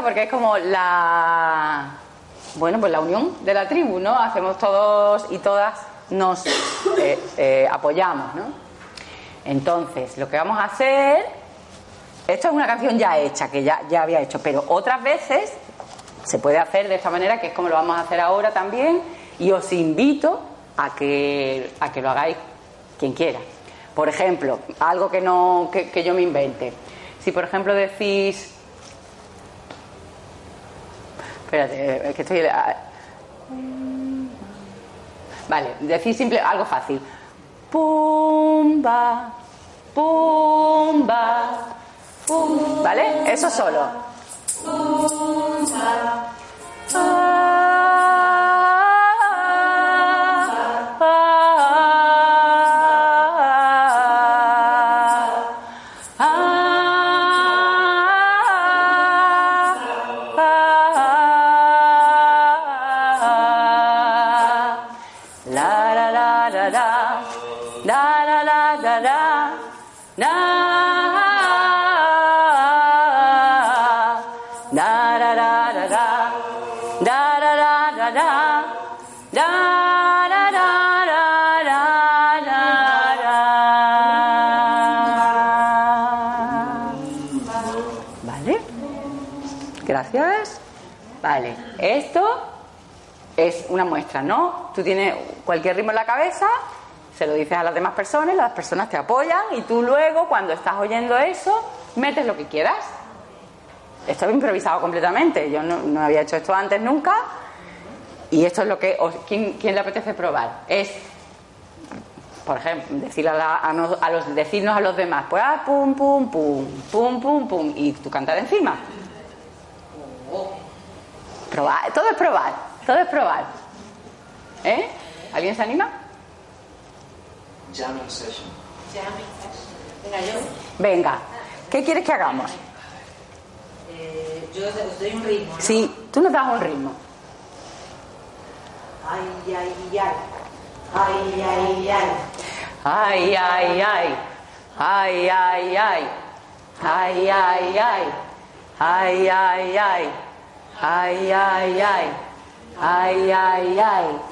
Porque es como la, bueno, pues la unión de la tribu, ¿no? Hacemos todos y todas, nos eh, eh, apoyamos, ¿no? Entonces, lo que vamos a hacer, esto es una canción ya hecha, que ya, ya había hecho, pero otras veces se puede hacer de esta manera, que es como lo vamos a hacer ahora también, y os invito a que, a que lo hagáis quien quiera. Por ejemplo, algo que, no, que, que yo me invente. Si, por ejemplo, decís. Espérate, es que estoy. ah, Vale, decís simple, algo fácil. Pumba, pumba, pum. ¿Vale? Eso solo. La una muestra, ¿no? Tú tienes cualquier ritmo en la cabeza, se lo dices a las demás personas, las personas te apoyan y tú luego, cuando estás oyendo eso, metes lo que quieras. Esto es improvisado completamente. Yo no, había hecho esto antes nunca. Y esto es lo que. ¿quién, le apetece probar? Es, por ejemplo, decirle a, la- a a los, decirnos a los demás, pues ah, pum, pum, pum, pum, pum, pum, y tú cantar encima. Probar, todo es probar, todo es probar. ¿Eh? ¿Alguien se anima? Jamming session. Venga, yo. Venga, ¿qué quieres que hagamos? Eh, yo os doy un ritmo. ¿no? Sí, tú nos das un ritmo. Ay, ay, ay. Ay, ay, ay. Ay, ay, ay. Ay, ay, ay. Ay, ay, ay. Ay, ay, ay. Ay, ay, ay. Ay, ay, ay. Ay,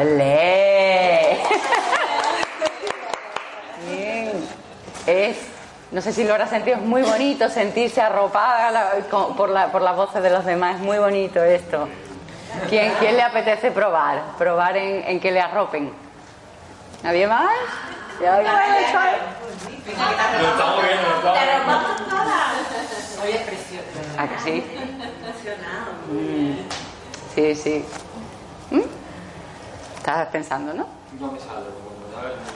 ¡Olé! Bien. Es, no sé si lo habrás sentido, es muy bonito sentirse arropada la- con- por, la- por las voces de los demás. Es muy bonito esto. ¿Quién, quién le apetece probar? Probar en, en que le arropen. ¿Nadie más? Ya. Lo estamos viendo, lo estamos Pero viendo. vamos todas. Hoy es precioso. ¿A que sí? Emocionado. Mm, Sí, sí. Estabas pensando, ¿no? No me ¿sabes?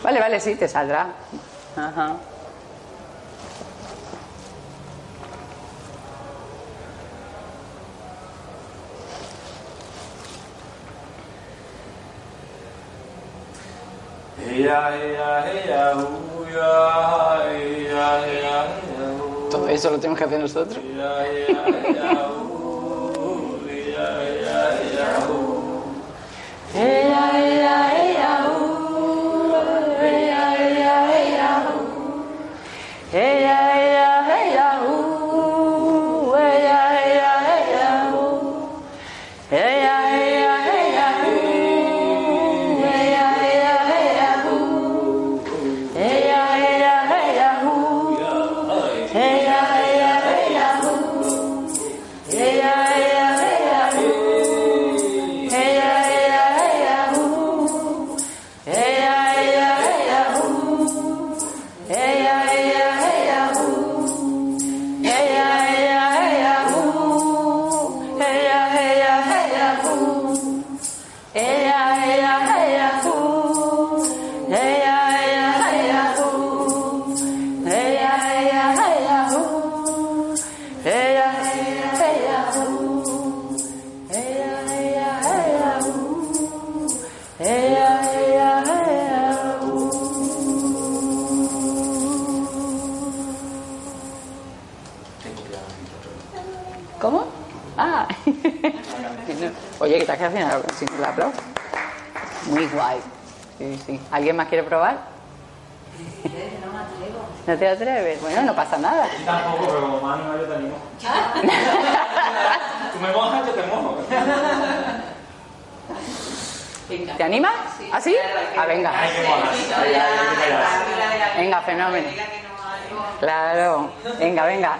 Vale, vale, sí, te saldrá. Ajá. Todo eso lo tenemos que hacer nosotros. Hey, yeah, yeah. Ah. Oye, que te has quedado haciendo sin el aplauso. Muy guay. Sí, sí. ¿Alguien más quiere probar? ¿No te atreves? Bueno, no pasa nada. Y tampoco, pero como más no yo te animo. Tú me mojas, yo te mojo. ¿Te animas? ¿Ah, sí? Ah, venga. Venga, fenómeno. Claro. Venga, venga.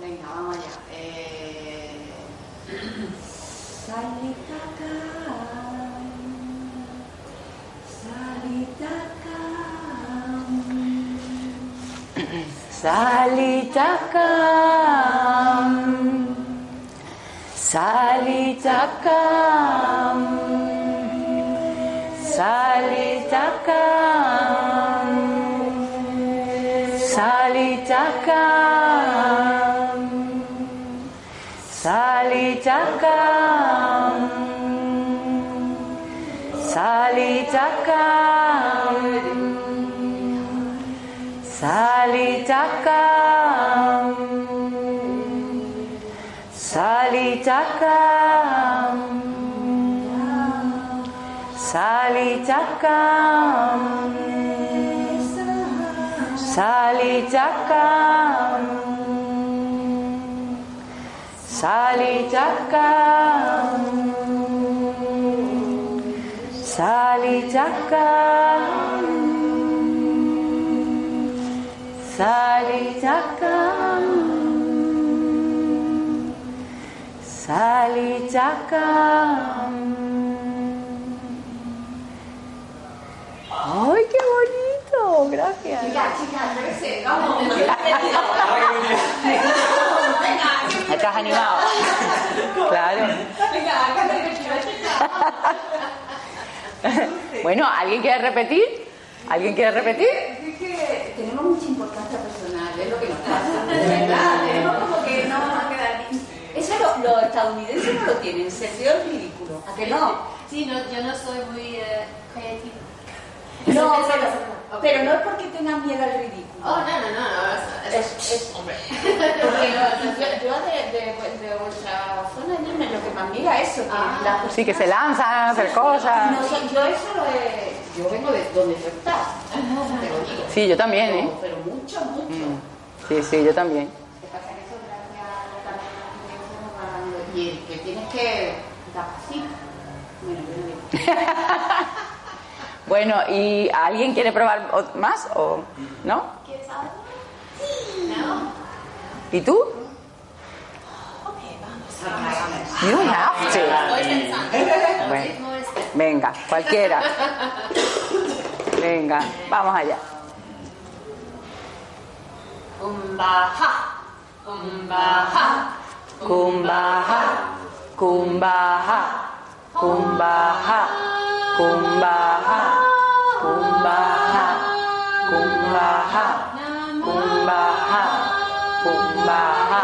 Venga, vamos Salitacam Salitacam Salitacam Salitacam Salitacam Salitacam Salitakam. Salitakam. Salitakam. Salitakam. Salitakam. Salitakam. Salitakam. Salitakam. ¡Ay, qué bonito! Gracias. ¿Estás animado? Claro. Bueno, ¿alguien quiere repetir? ¿Alguien quiere repetir? Es que tenemos mucha importancia personal, es lo que nos pasa. De verdad, tenemos como que no vamos a quedar bien. Eso lo- los estadounidenses no lo tienen, sentido del ridículo. ¿A que no? Sí, no, yo no soy muy eh, creativa. No, pero, no es porque tengan miedo al ridículo. Oh, no, no, no, no. eso- Es, es, hombre. Porque yo, yo de, de, de vuestra zona Ñeme, lo que más mira es eso. Que Ah. las Sí, que se lanzan a hacer cosas. No, yo eso lo he... Yo vengo de donde tú estás, te lo digo. Sí, yo también, ¿eh? Pero, pero mucho, mucho. Mm. Sí, sí, yo también. Lo que pasa es que eso gracias a Y el que tienes que dar. Bueno. Bueno, ¿y alguien quiere probar más o no? ¿Quieres algo? No. ¿Y tú? You have to. Bueno, venga, cualquiera. Venga, vamos allá. Kumbhaha. Kumbhaha. Kumbhaha, kumbhaha, kumbhaha, kumbhaha, kumbhaha, kumbhaha, kumbhaha, kumbhaha,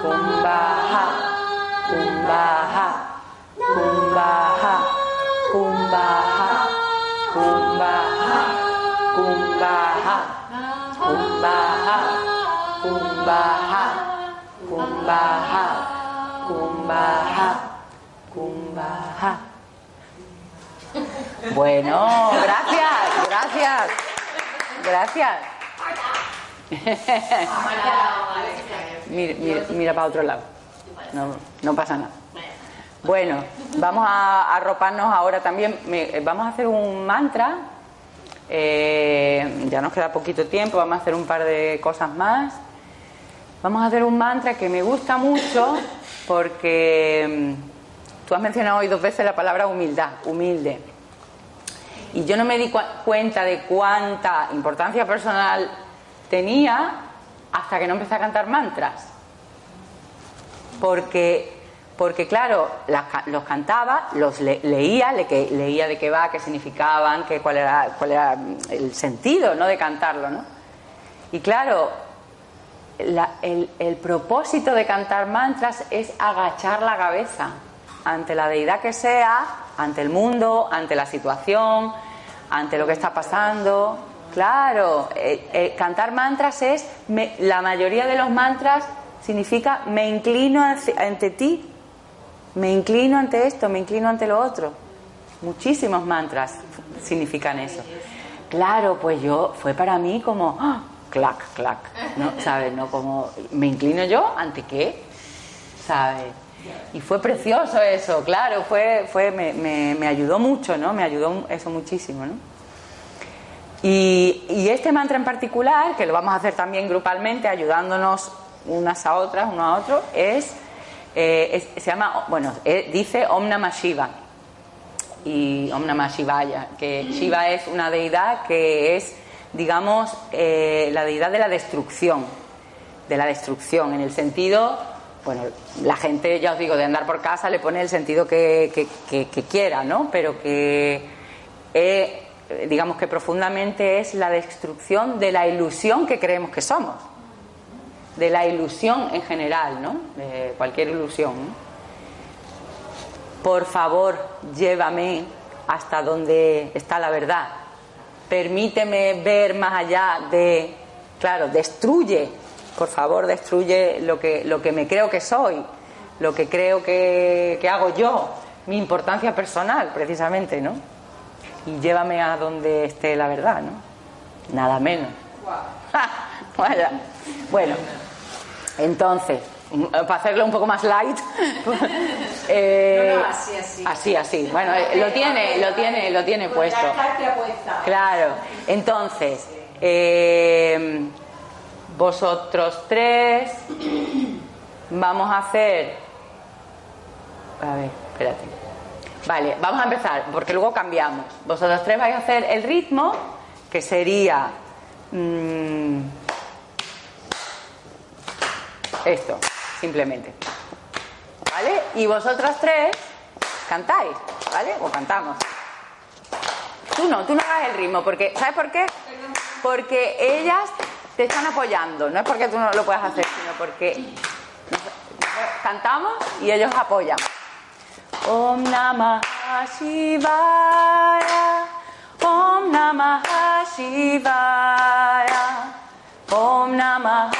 kumbhaha, kumbhaha, kumbhaha, kumbhaha, kumbhaha, kumbhaha, kumbhaha, kumbhaha, kumbhaha, kumbhaha, kumbhaha. Bueno, gracias, gracias, gracias. Mira, mira, mira para otro lado. No, no pasa nada. Bueno, vamos a arroparnos ahora también. Me- vamos a hacer un mantra. Eh, ya nos queda poquito tiempo, vamos a hacer un par de cosas más. Vamos a hacer un mantra que me gusta mucho porque mm, tú has mencionado hoy dos veces la palabra humildad, humilde. Y yo no me di cuenta de cuánta importancia personal tenía hasta que no empecé a cantar mantras. Porque, porque claro, las los cantaba, los le- leía, le- que, leía de qué va, qué significaban, qué, cuál, era, cuál era mm, el sentido ¿no? de cantarlo. ¿no? Y claro, la- el, propósito de cantar mantras es agachar la cabeza ante la deidad que sea, ante el mundo, ante la situación, ante lo que está pasando. Claro, eh, eh, cantar mantras es, me- la mayoría de los mantras significa me inclino ante ti, me inclino ante esto, me inclino ante lo otro. Muchísimos mantras significan eso. Claro, pues yo, fue para mí como, ¡ah! clac, clac, ¿no? ¿Sabes? No como, ¿me inclino yo? ¿Ante qué? ¿Sabes? Y fue precioso eso, claro, fue, fue, me, me- me ayudó mucho, ¿no? Me ayudó eso muchísimo, ¿no? Y, y este mantra en particular, que lo vamos a hacer también grupalmente, ayudándonos unas a otras, uno a otro, es, eh, se llama, bueno, eh, dice Om Shiva y Om Namah Shivaya, que Shiva es una deidad que es, digamos, eh, la deidad de la destrucción, de la destrucción, en el sentido, bueno, la gente, ya os digo, de andar por casa le pone el sentido que- que quiera, ¿no? Pero que, eh, digamos que profundamente es la destrucción de la ilusión que creemos que somos, de la ilusión en general, ¿no? De cualquier ilusión, ¿no? Por favor, llévame hasta donde está la verdad. Permíteme ver más allá de, claro, destruye, por favor, destruye lo que, lo que me creo que soy, lo que creo que, que hago yo, mi importancia personal, precisamente, ¿no? Y llévame a donde esté la verdad, ¿no? Nada menos. Vaya. Bueno, entonces, mm, para hacerlo un poco más light, eh, No, no, así, así. así, así. Bueno, eh, lo tiene, lo tiene, lo tiene puesto. Claro. Entonces, eh, vosotros tres vamos a hacer. A ver, espérate. Vale, vamos a empezar, porque luego cambiamos. Vosotros tres vais a hacer el ritmo, que sería. mm, esto, simplemente. ¿Vale? Y vosotras tres cantáis, ¿vale? O cantamos. Tú no, tú no hagas el ritmo, porque ¿sabes por qué? Porque ellas te están apoyando, no es porque tú no lo puedas hacer, sino porque cantamos y ellos apoyan. Om Namah Shivaya, Om Namah Shivaya, Om Namah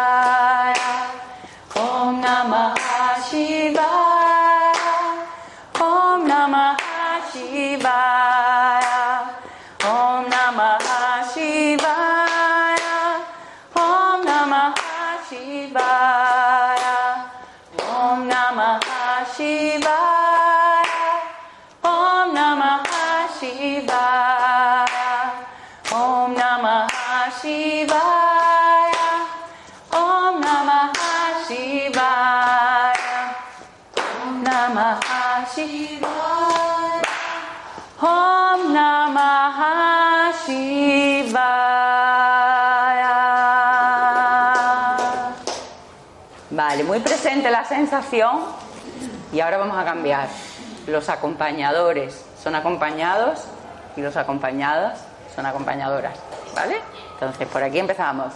la sensación y ahora vamos a cambiar. Los acompañadores son acompañados y los acompañadas son acompañadoras, ¿vale? Entonces, por aquí empezamos.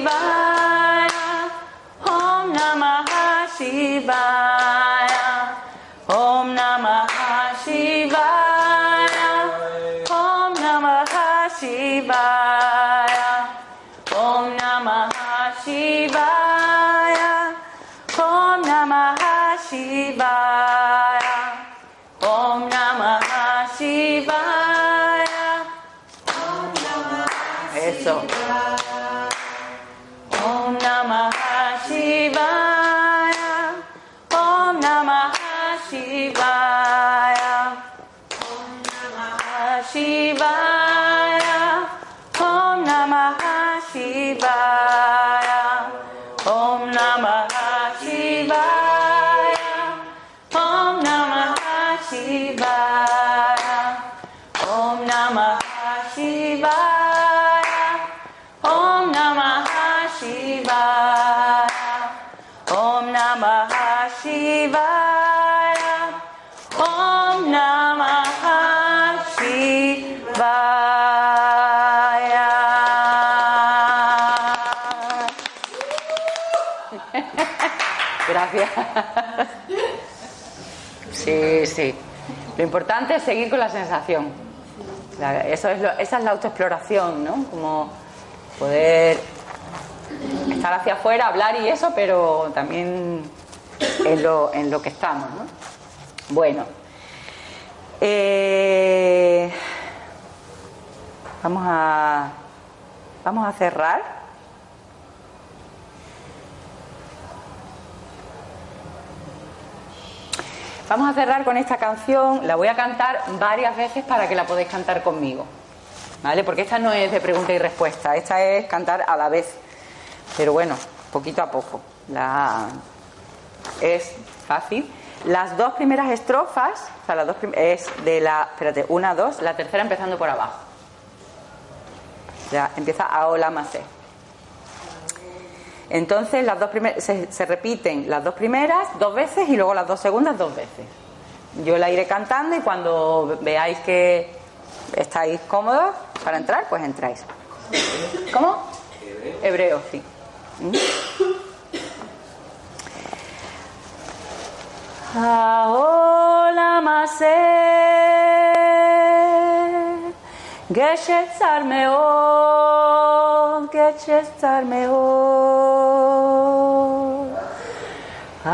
行。Sí, sí. Lo importante es seguir con la sensación. Esa es la autoexploración, ¿no? Como poder estar hacia afuera, hablar y eso, pero también en lo, en lo que estamos, ¿no? Bueno. Eh, vamos a vamos a cerrar. Vamos a cerrar con esta canción, la voy a cantar varias veces para que la podáis cantar conmigo. ¿Vale? Porque esta no es de pregunta y respuesta, esta es cantar a la vez. Pero bueno, poquito a poco. La... Es fácil. Las dos primeras estrofas, o sea, las dos prim- es de la, espérate, una, dos, la tercera empezando por abajo. Ya empieza a hola macé. Entonces las dos primeras, se, repiten las dos primeras dos veces y luego las dos segundas dos veces. Yo la iré cantando y cuando veáis que estáis cómodos para entrar, pues entráis. ¿Cómo? Hebreo, Hebreo sí. Ahora más Գեշես ցարմեոն, գեշես ցարմեոն։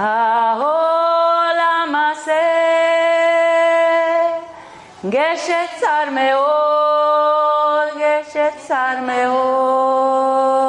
Ահոլամասե Գեշես ցարմեոն, գեշես ցարմեոն։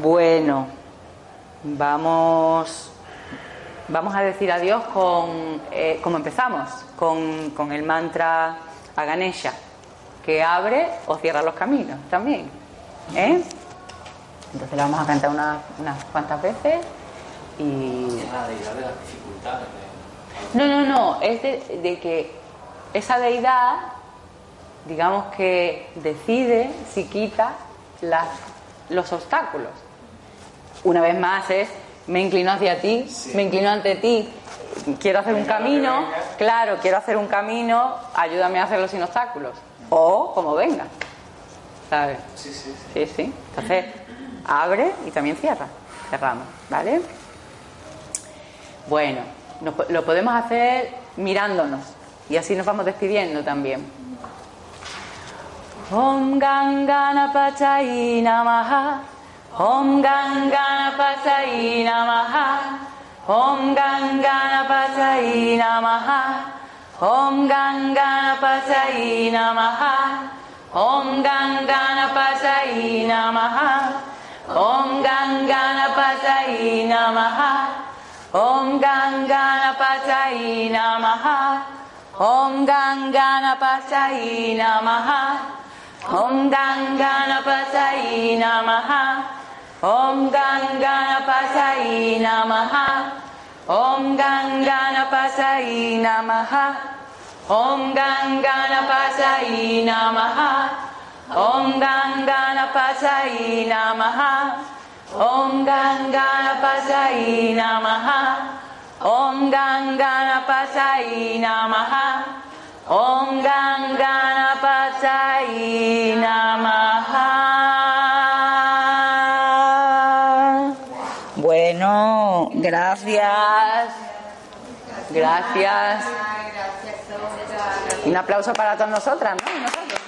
Bueno, vamos, vamos a decir adiós con, eh, como empezamos, con, con el mantra a Ganesha, que abre o cierra los caminos también. ¿eh? Entonces la vamos a cantar unas, unas cuantas veces y... La deidad de las dificultades. No, no, no, es de, de que esa deidad, digamos que decide si quita las, los obstáculos. Una vez más es, me inclino hacia ti, me inclino ante ti, quiero hacer un camino, claro, quiero hacer un camino, ayúdame a hacerlo sin obstáculos. O como venga, ¿sabes? Sí, sí, sí. Sí, sí. Entonces, abre y también cierra. Cerramos, ¿vale? Bueno, nos lo podemos hacer mirándonos y así nos vamos despidiendo también. Om Gangana Pachai Namaha Om Gangana Pachai Namaha. Om Gangana Pachai Namaha. Om Gangana Pachai Namaha. Om Gangana Pachai Namaha. Om Gangana Pachai Namaha. Om Gangana Pachai Namaha. Om Gangana Pachai Namaha. Om Gangana Pachai Namaha ॐ गङ्गणपसै नमः ॐ गङ्गणपसै नमः ॐ गङ्गणपसै नमः ॐ गङ्गणपसै नमः ॐ गङ्गणपसै नमः ॐ गङ्गणपसै नमः ॐ गङ्गणपसै नमः gracias. Gracias. Un aplauso para todas nosotras, ¿no? Nosotros.